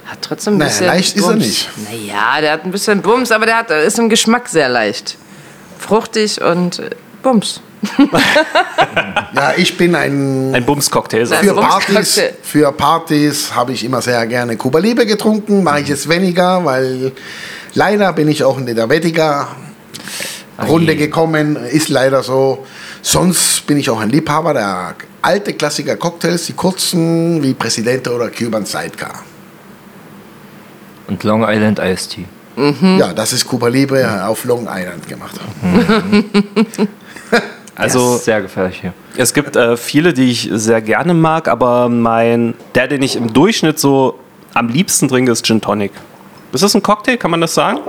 hat trotzdem ein Naja, bisschen leicht ist er Bums. nicht. Naja, der hat ein bisschen Bums, aber der hat, ist im Geschmack sehr leicht. Fruchtig und Bums. Ja, ich bin ein Ein Bums-Cocktail. Für. Bums- Partys, für Partys habe ich immer sehr gerne Cuba Libre getrunken, mache ich jetzt weniger, weil leider bin ich auch in der Diabetiker Runde gekommen, ist leider so. Sonst bin ich auch ein Liebhaber der alte Klassiker Cocktails, die kurzen wie Presidente oder Cuban Sidecar. Und Long Island Iced Tea. Ja, das ist Cuba Libre auf Long Island gemacht. Also sehr gefährlich hier. es gibt äh, viele, die ich sehr gerne mag, aber mein, der, den ich im Durchschnitt so am liebsten trinke, ist Gin Tonic. Ist das ein Cocktail, kann man das sagen?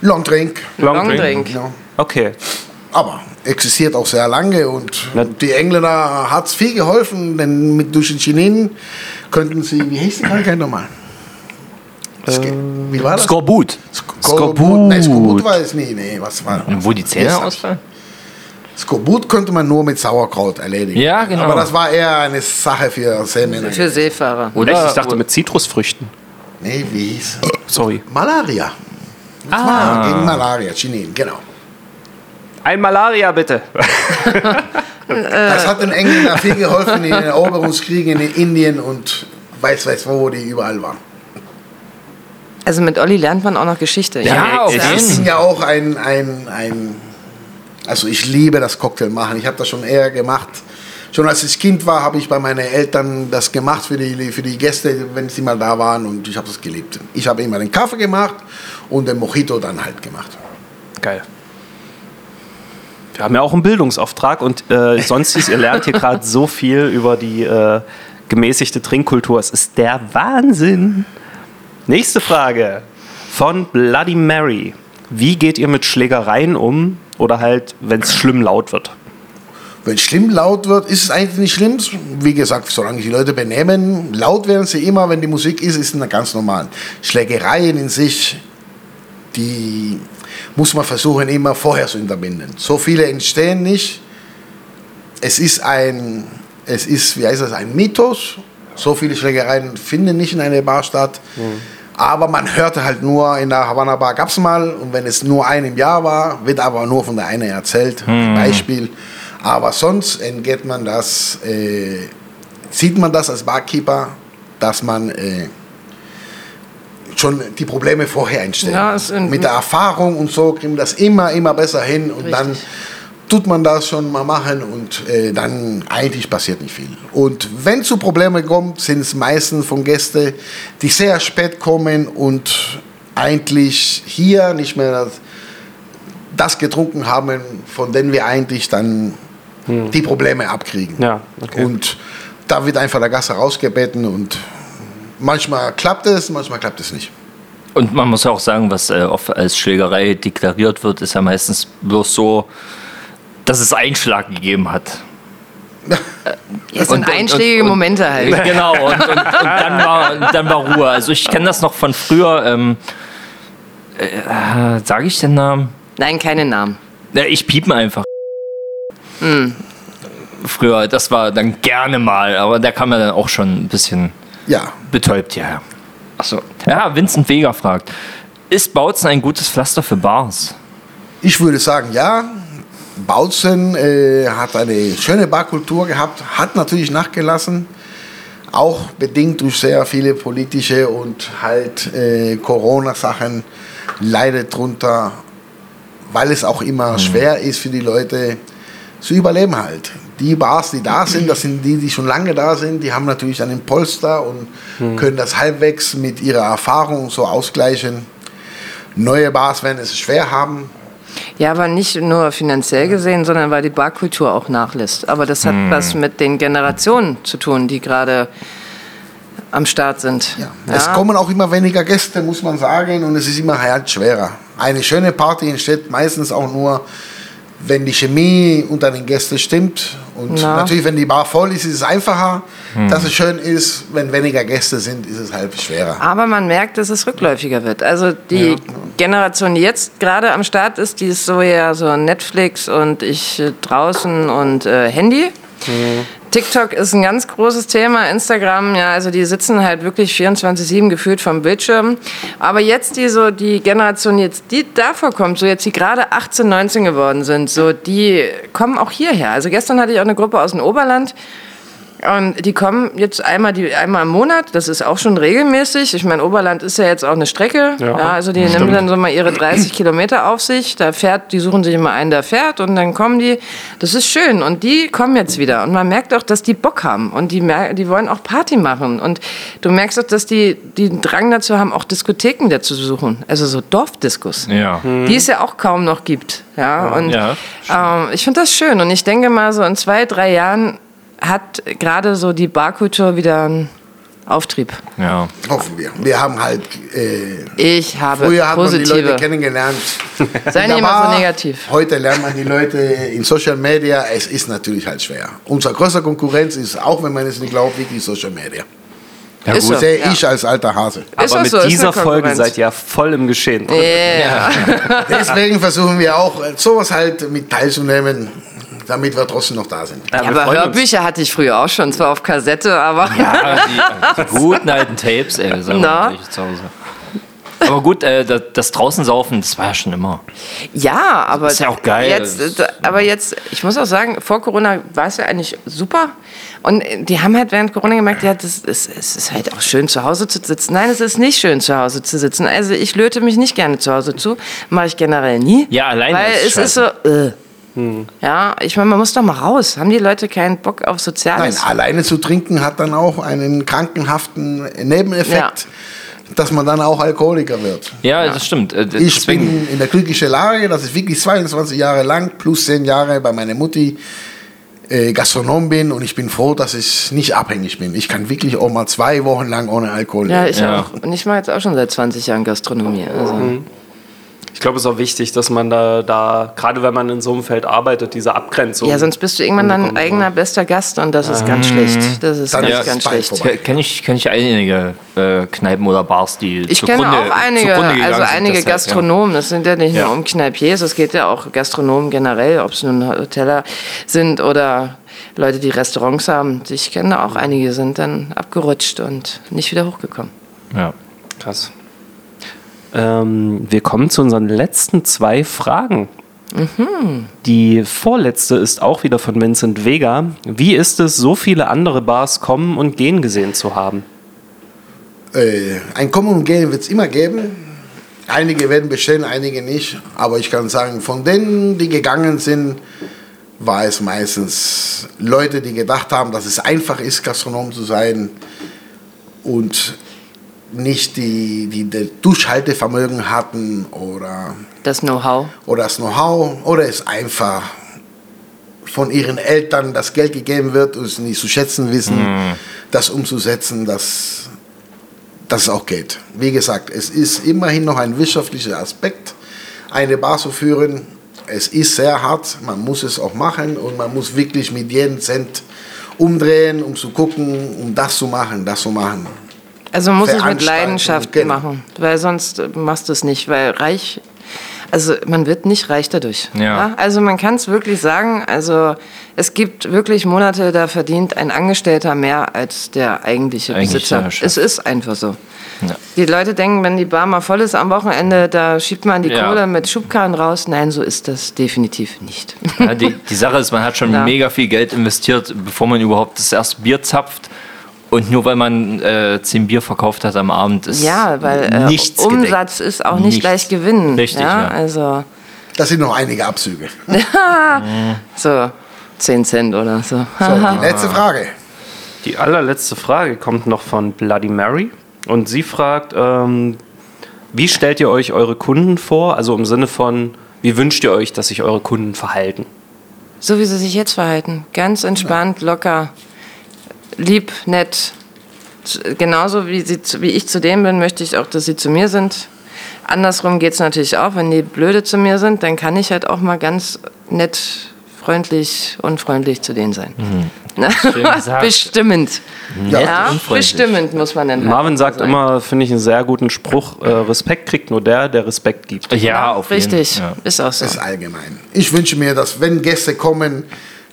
Long Drink. Long Drink. Ja. Okay. Aber existiert auch sehr lange und Na- die Engländer hat es viel geholfen, denn mit durch den Chinin könnten sie, wie hieß die Krankheit nochmal? Das geht- wie war das? Skorbut. Skorbut. Nein, Skorbut war es nie. Nee, was war Wo die Zähne ausfallen? Skorbut konnte man nur mit Sauerkraut erledigen. Ja, genau. Aber das war eher eine Sache für Seemänner. Für Seefahrer. Echt? Oder Ich dachte mit Zitrusfrüchten. Nee, wie hieß? Sorry. Malaria. Ah. Gegen Malaria, Chinin, genau. Ein Malaria bitte. Das hat den Engländern viel geholfen in den Eroberungskriegen in Indien und weiß weiß wo, wo die überall waren. Also mit Olli lernt man auch noch Geschichte. Ja, auf ich- jeden Ich bin ja auch ein, ein, ein also ich liebe das Cocktail machen. Ich habe das schon eher gemacht. Schon als ich Kind war, habe ich bei meinen Eltern das gemacht für die, für die Gäste, wenn sie mal da waren und ich habe das geliebt. Ich habe immer den Kaffee gemacht und den Mojito dann halt gemacht. Geil. Wir haben ja auch einen Bildungsauftrag und äh, sonst ihr lernt hier gerade so viel über die äh, gemäßigte Trinkkultur. Es ist der Wahnsinn. Nächste Frage von Bloody Mary. Wie geht ihr mit Schlägereien um oder halt, wenn es schlimm laut wird? Wenn es schlimm laut wird, ist es eigentlich nicht schlimm. Wie gesagt, solange die Leute benehmen, laut werden sie immer, wenn die Musik ist, ist es ganz normal. Schlägereien in sich, die muss man versuchen immer vorher zu unterbinden. So viele entstehen nicht. Es ist ein, es ist, wie heißt das, ein Mythos. So viele Schlägereien finden nicht in einer Bar statt. Aber man hörte halt nur, in der Havana Bar gab es mal, und wenn es nur ein im Jahr war, wird aber nur von der einen erzählt, ein Beispiel. Aber sonst entgeht man das, äh, sieht man das als Barkeeper, dass man äh, schon die Probleme vorher entstehen. Ja, Mit der Erfahrung und so kriegen wir das immer, immer besser hin und dann Richtig. tut man das schon mal machen und äh, dann eigentlich passiert nicht viel. Und wenn zu Problemen kommt, sind es meistens von Gästen, die sehr spät kommen und eigentlich hier nicht mehr das, das getrunken haben, von denen wir eigentlich dann die Probleme abkriegen. Ja, okay. Und da wird einfach der Gast rausgebeten und manchmal klappt es, manchmal klappt es nicht. Und man muss ja auch sagen, was äh, oft als Schlägerei deklariert wird, ist ja meistens bloß so, dass es Einschlag gegeben hat. Es sind und- einschlägige und- Momente halt. Genau, und, und, und dann, war, dann war Ruhe. Also ich kenne das noch von früher. Ähm, äh, Sage ich den Namen? Nein, keine Namen. Ja, ich piepen einfach. Früher, das war dann gerne mal, aber der kam ja dann auch schon ein bisschen Ja, betäubt hierher. Achso. Ja, Vincent Vega fragt: Ist Bautzen ein gutes Pflaster für Bars? Ich würde sagen, ja. Bautzen äh, hat eine schöne Barkultur gehabt, hat natürlich nachgelassen, auch bedingt durch sehr viele politische und halt äh, Corona-Sachen leidet drunter, weil es auch immer schwer ist für die Leute zu überleben halt. Die Bars, die da sind, das sind die, die schon lange da sind, die haben natürlich einen Polster und können das halbwegs mit ihrer Erfahrung so ausgleichen. Neue Bars werden es schwer haben, Ja, aber nicht nur finanziell gesehen, sondern weil die Barkultur auch nachlässt. Aber das hat was mit den Generationen zu tun, die gerade am Start sind. Ja. Es kommen auch immer weniger Gäste, muss man sagen, und es ist immer halt schwerer. Eine schöne Party entsteht meistens auch nur, wenn die Chemie unter den Gästen stimmt. Und Na. natürlich, wenn die Bar voll ist, ist es einfacher, dass es schön ist. Wenn weniger Gäste sind, ist es halt schwerer. Aber man merkt, dass es rückläufiger wird. Also die Generation, die jetzt gerade am Start ist, die ist so ja so Netflix und ich äh, draußen und äh, Handy. TikTok ist ein ganz großes Thema, Instagram, ja, also die sitzen halt wirklich 24-7 gefühlt vom Bildschirm. Aber jetzt die so, die Generation jetzt, die davor kommt, so jetzt die gerade 18, 19 geworden sind, so die kommen auch hierher. Also gestern hatte ich auch eine Gruppe aus dem Oberland, Und die kommen jetzt einmal, die, einmal im Monat, das ist auch schon regelmäßig. Ich meine, Oberland ist ja jetzt auch eine Strecke. Ja. also die nehmen dann so mal ihre 30 Kilometer auf sich. Da fährt, die suchen sich immer einen, der fährt und dann kommen die. Das ist schön. Und die kommen jetzt wieder. Und man merkt auch, dass die Bock haben. Und die, die wollen auch Party machen. Und du merkst auch, dass die, die einen Drang dazu haben, auch Diskotheken dazu zu suchen. Also so Dorfdiskus. Ja. Die es ja auch kaum noch gibt. Ja, und ja. Ähm, ich finde das schön. Und ich denke mal, so in zwei, drei Jahren hat gerade so die Barkultur wieder einen Auftrieb. Ja. Hoffen wir. Wir haben halt. Äh, ich habe früher hat positive. man die Leute kennengelernt. Sei nicht immer so negativ. Heute lernt man die Leute in Social Media. Es ist natürlich halt schwer. Unser größter Konkurrenz ist, auch wenn man es nicht glaubt, wirklich Social Media. Ja, ist gut. So, sehe ja. ich als alter Hase. Aber mit so, dieser Folge seid ihr voll im Geschehen. Yeah. Ja. Deswegen versuchen wir auch, sowas halt mit teilzunehmen damit wir trotzdem noch da sind. Ja, aber Hörbücher uns. hatte ich früher auch schon, zwar auf Kassette, aber. Ja, die, die guten alten Tapes, ey, sagen wir zu Hause. Aber gut, äh, das, das draußen saufen, das war ja schon immer. Ja, aber das ist ja auch geil. Jetzt, aber jetzt, ich muss auch sagen, vor Corona war es ja eigentlich super. Und die haben halt während Corona gemerkt, ja, das ist, es ist halt auch schön zu Hause zu sitzen. Nein, es ist nicht schön zu Hause zu sitzen. Also ich löte mich nicht gerne zu Hause zu, mache ich generell nie. Ja, alleine. Weil ist es scheiße. ist so. Äh. Hm. Ja, ich meine, man muss doch mal raus. Haben die Leute keinen Bock auf Soziales? Nein, alleine zu trinken hat dann auch einen krankenhaften Nebeneffekt. Ja. Dass man dann auch Alkoholiker wird. Ja, ja. das stimmt. Äh, ich Deswegen. bin in der glücklichen Lage, dass ich wirklich 22 Jahre lang plus 10 Jahre bei meiner Mutti äh, Gastronom bin und ich bin froh, dass ich nicht abhängig bin. Ich kann wirklich auch mal zwei Wochen lang ohne Alkohol leben. Ja, ich ja. auch. Und ich mache jetzt auch schon seit 20 Jahren Gastronomie. Also. Mhm ich glaube, es ist auch wichtig, dass man da, da, gerade wenn man in so einem Feld arbeitet, diese Abgrenzung. Ja, sonst bist du irgendwann dein eigener bester Gast und das ist ähm, ganz schlecht. Das ist ganz, ja, ganz schlecht. Kenne ich, kenn ich einige äh, Kneipen oder Bars, die Ich kenne auch einige, also einige sind, Gastronomen. Das sind ja nicht ja. nur um Kneipiers, es geht ja auch Gastronomen generell, ob es nun Hoteller sind oder Leute, die Restaurants haben. Ich kenne auch einige, sind dann abgerutscht und nicht wieder hochgekommen. Ja, krass. Ähm, wir kommen zu unseren letzten zwei Fragen. Mhm. Die vorletzte ist auch wieder von Vincent Vega. Wie ist es, so viele andere Bars kommen und gehen gesehen zu haben? Äh, ein Kommen und Gehen wird es immer geben. Einige werden bestellen, einige nicht. Aber ich kann sagen, von denen, die gegangen sind, war es meistens Leute, die gedacht haben, dass es einfach ist, Gastronom zu sein. Und nicht die, die, die Durchhaltevermögen hatten oder das Know-how oder das Know-how oder es einfach von ihren Eltern das Geld gegeben wird und es nicht zu schätzen wissen, mm. das umzusetzen, dass das auch geht. Wie gesagt, es ist immerhin noch ein wirtschaftlicher Aspekt, eine Bar zu führen. Es ist sehr hart, man muss es auch machen und man muss wirklich mit jedem Cent umdrehen, um zu gucken, um das zu machen, das zu machen. Also man muss es mit Leidenschaft genau. machen, weil sonst machst du es nicht, weil reich, also man wird nicht reich dadurch. Ja. ja? Also man kann es wirklich sagen, also es gibt wirklich Monate, da verdient ein Angestellter mehr als der eigentliche Eigentlich Besitzer. Es ist einfach so. Ja. Die Leute denken, wenn die Bar mal voll ist am Wochenende, da schiebt man die ja. Kohle mit Schubkarren raus. Nein, so ist das definitiv nicht. Ja, die, die, Sache ist, man hat schon mega viel Geld investiert, bevor man überhaupt das erste Bier zapft. Und nur weil man äh, zehn Bier verkauft hat am Abend ist ja, weil äh, nichts Umsatz gedeckt. ist auch nicht nichts. gleich Gewinn. Richtig, ja, ja. Also das sind noch einige Abzüge. so, 10 Cent oder so. so. Die letzte Frage. Die allerletzte Frage kommt noch von Bloody Mary. Und sie fragt, ähm, wie stellt ihr euch eure Kunden vor? Also im Sinne von, wie wünscht ihr euch, dass sich eure Kunden verhalten? So wie sie sich jetzt verhalten. Ganz entspannt, locker lieb, nett. Genauso wie, sie, wie ich zu denen bin, möchte ich auch, dass sie zu mir sind. Andersrum geht es natürlich auch, wenn die blöde zu mir sind, dann kann ich halt auch mal ganz nett, freundlich, unfreundlich zu denen sein. Mhm. Bestimmend. Mhm. Ja, ja bestimmend muss man dann. Marvin sagt sein. immer, finde ich einen sehr guten Spruch: äh, Respekt kriegt nur der, der Respekt gibt. Ja, auf jeden Fall. Richtig, ja. ist auch so. Das ist allgemein. Ich wünsche mir, dass wenn Gäste kommen,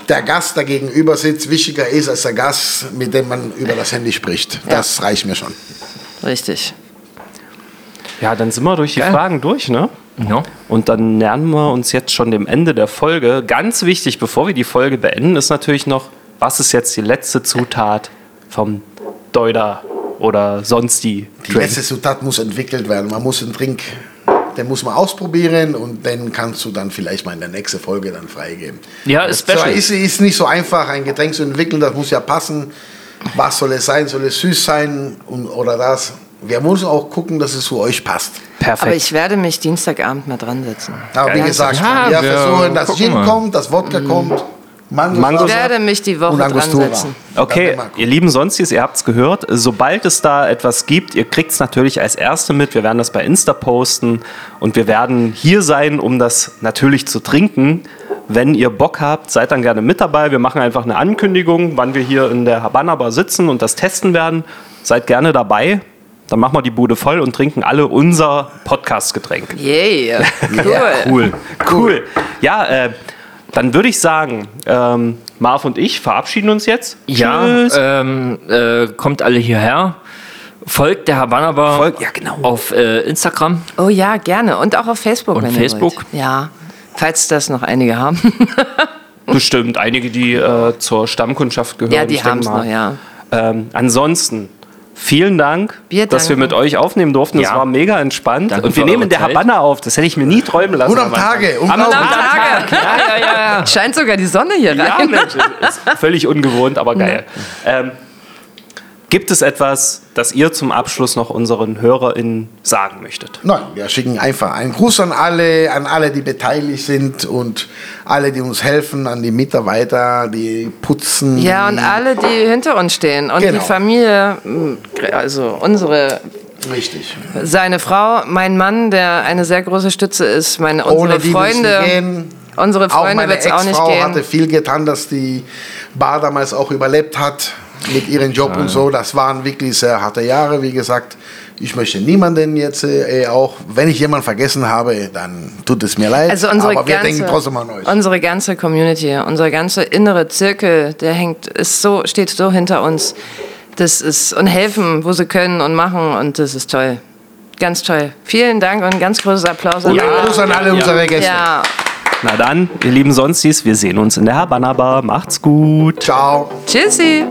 der Gast, der gegenüber sitzt, wichtiger ist als der Gast, mit dem man über das Handy spricht. Ja. Das reicht mir schon. Richtig. Ja, dann sind wir durch die Geil. Fragen durch, ne? Ja. Und dann nähern wir uns jetzt schon dem Ende der Folge. Ganz wichtig, bevor wir die Folge beenden, ist natürlich noch, was ist jetzt die letzte Zutat vom Deuder oder sonst die Die letzte Zutat muss entwickelt werden. Man muss einen Drink, den muss man ausprobieren und den kannst du dann vielleicht mal in der nächsten Folge dann freigeben. Ja, ist So, special. ist, ist nicht so einfach, ein Getränk zu entwickeln, das muss ja passen. Was soll es sein? Soll es süß sein und, oder das? Wir müssen auch gucken, dass es zu euch passt. Perfekt. Aber ich werde mich Dienstagabend mal dran setzen. Aber wie gesagt, Ja, wir wir versuchen, dass Gin kommt, das Wodka kommt, Mango, Mango- Ich werde mich die Woche dran setzen. Okay, ihr lieben Sonstis, ihr habt es gehört. Sobald es da etwas gibt, ihr kriegt es natürlich als Erste mit. Wir werden das bei Insta posten und wir werden hier sein, um das natürlich zu trinken. Wenn ihr Bock habt, seid dann gerne mit dabei. Wir machen einfach eine Ankündigung, wann wir hier in der Habana Bar sitzen und das testen werden. Seid gerne dabei. Dann machen wir die Bude voll und trinken alle unser Podcast-Getränk. Yay, cool. Cool, cool. Ja, äh, dann würde ich sagen, ähm, Marv und ich verabschieden uns jetzt. Ja, Tschüss. ähm, äh, kommt alle hierher. Folgt der Havanna Bar Folgt- ja, genau. auf äh, Instagram. Oh ja, gerne. Und auch auf Facebook. Und wenn Facebook? Ihr wollt. Ja, falls das noch einige haben. Bestimmt einige, die äh, zur Stammkundschaft gehören. ja, die haben es noch, ja. Ähm, ansonsten, vielen Dank, Wir dass wir mit euch aufnehmen durften. Das Ja. war mega entspannt. Danke Und wir nehmen in der Zeit. Habanna auf. Das hätte ich mir nie träumen lassen. Und am am Anfang. Tage, Am, unglaublich. am Tag. Ja, ja, ja, ja. Scheint sogar die Sonne hier Ja, rein. Mensch, ist völlig ungewohnt, aber geil. Ähm, gibt es etwas, das ihr zum Abschluss noch unseren HörerInnen sagen möchtet? Nein, wir schicken einfach einen Gruß an alle, an alle, die beteiligt sind und alle, die uns helfen, an die Mitarbeiter, die putzen. Ja, und alle, die hinter uns stehen. Und Genau. die Familie, mh, also unsere, Richtig. seine Frau, mein Mann, der eine sehr große Stütze ist, meine, unsere Ohne die Freunde. nicht gehen. Unsere Auch Freunde meine wird es auch nicht Ex-Frau gehen. hatte viel getan, dass die Bar damals auch überlebt hat mit ihrem Job und so. Das waren wirklich sehr harte Jahre, wie gesagt. Ich möchte niemanden jetzt äh, auch, wenn ich jemanden vergessen habe, dann tut es mir leid. Also unsere aber wir ganze, denken trotzdem an euch. unsere ganze Community, unser ganzer innere Zirkel, der hängt, ist so, steht so hinter uns. Das ist und helfen, wo sie können und machen und das ist toll. Ganz toll. Vielen Dank und ein ganz großes Applaus an Und einen Gruß an alle unsere Gäste. Ja, Na dann, ihr lieben Sonstis, wir sehen uns in der Habanna Bar. Macht's gut. Ciao. tschüssi.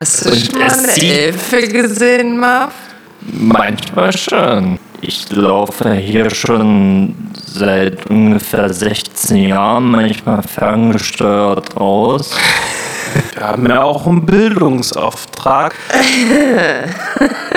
Hast du schon mal eine Elfe gesehen, Marv? Manchmal schon. Ich laufe hier schon seit ungefähr 16 Jahren, manchmal ferngesteuert raus. Wir haben ja auch einen Bildungsauftrag.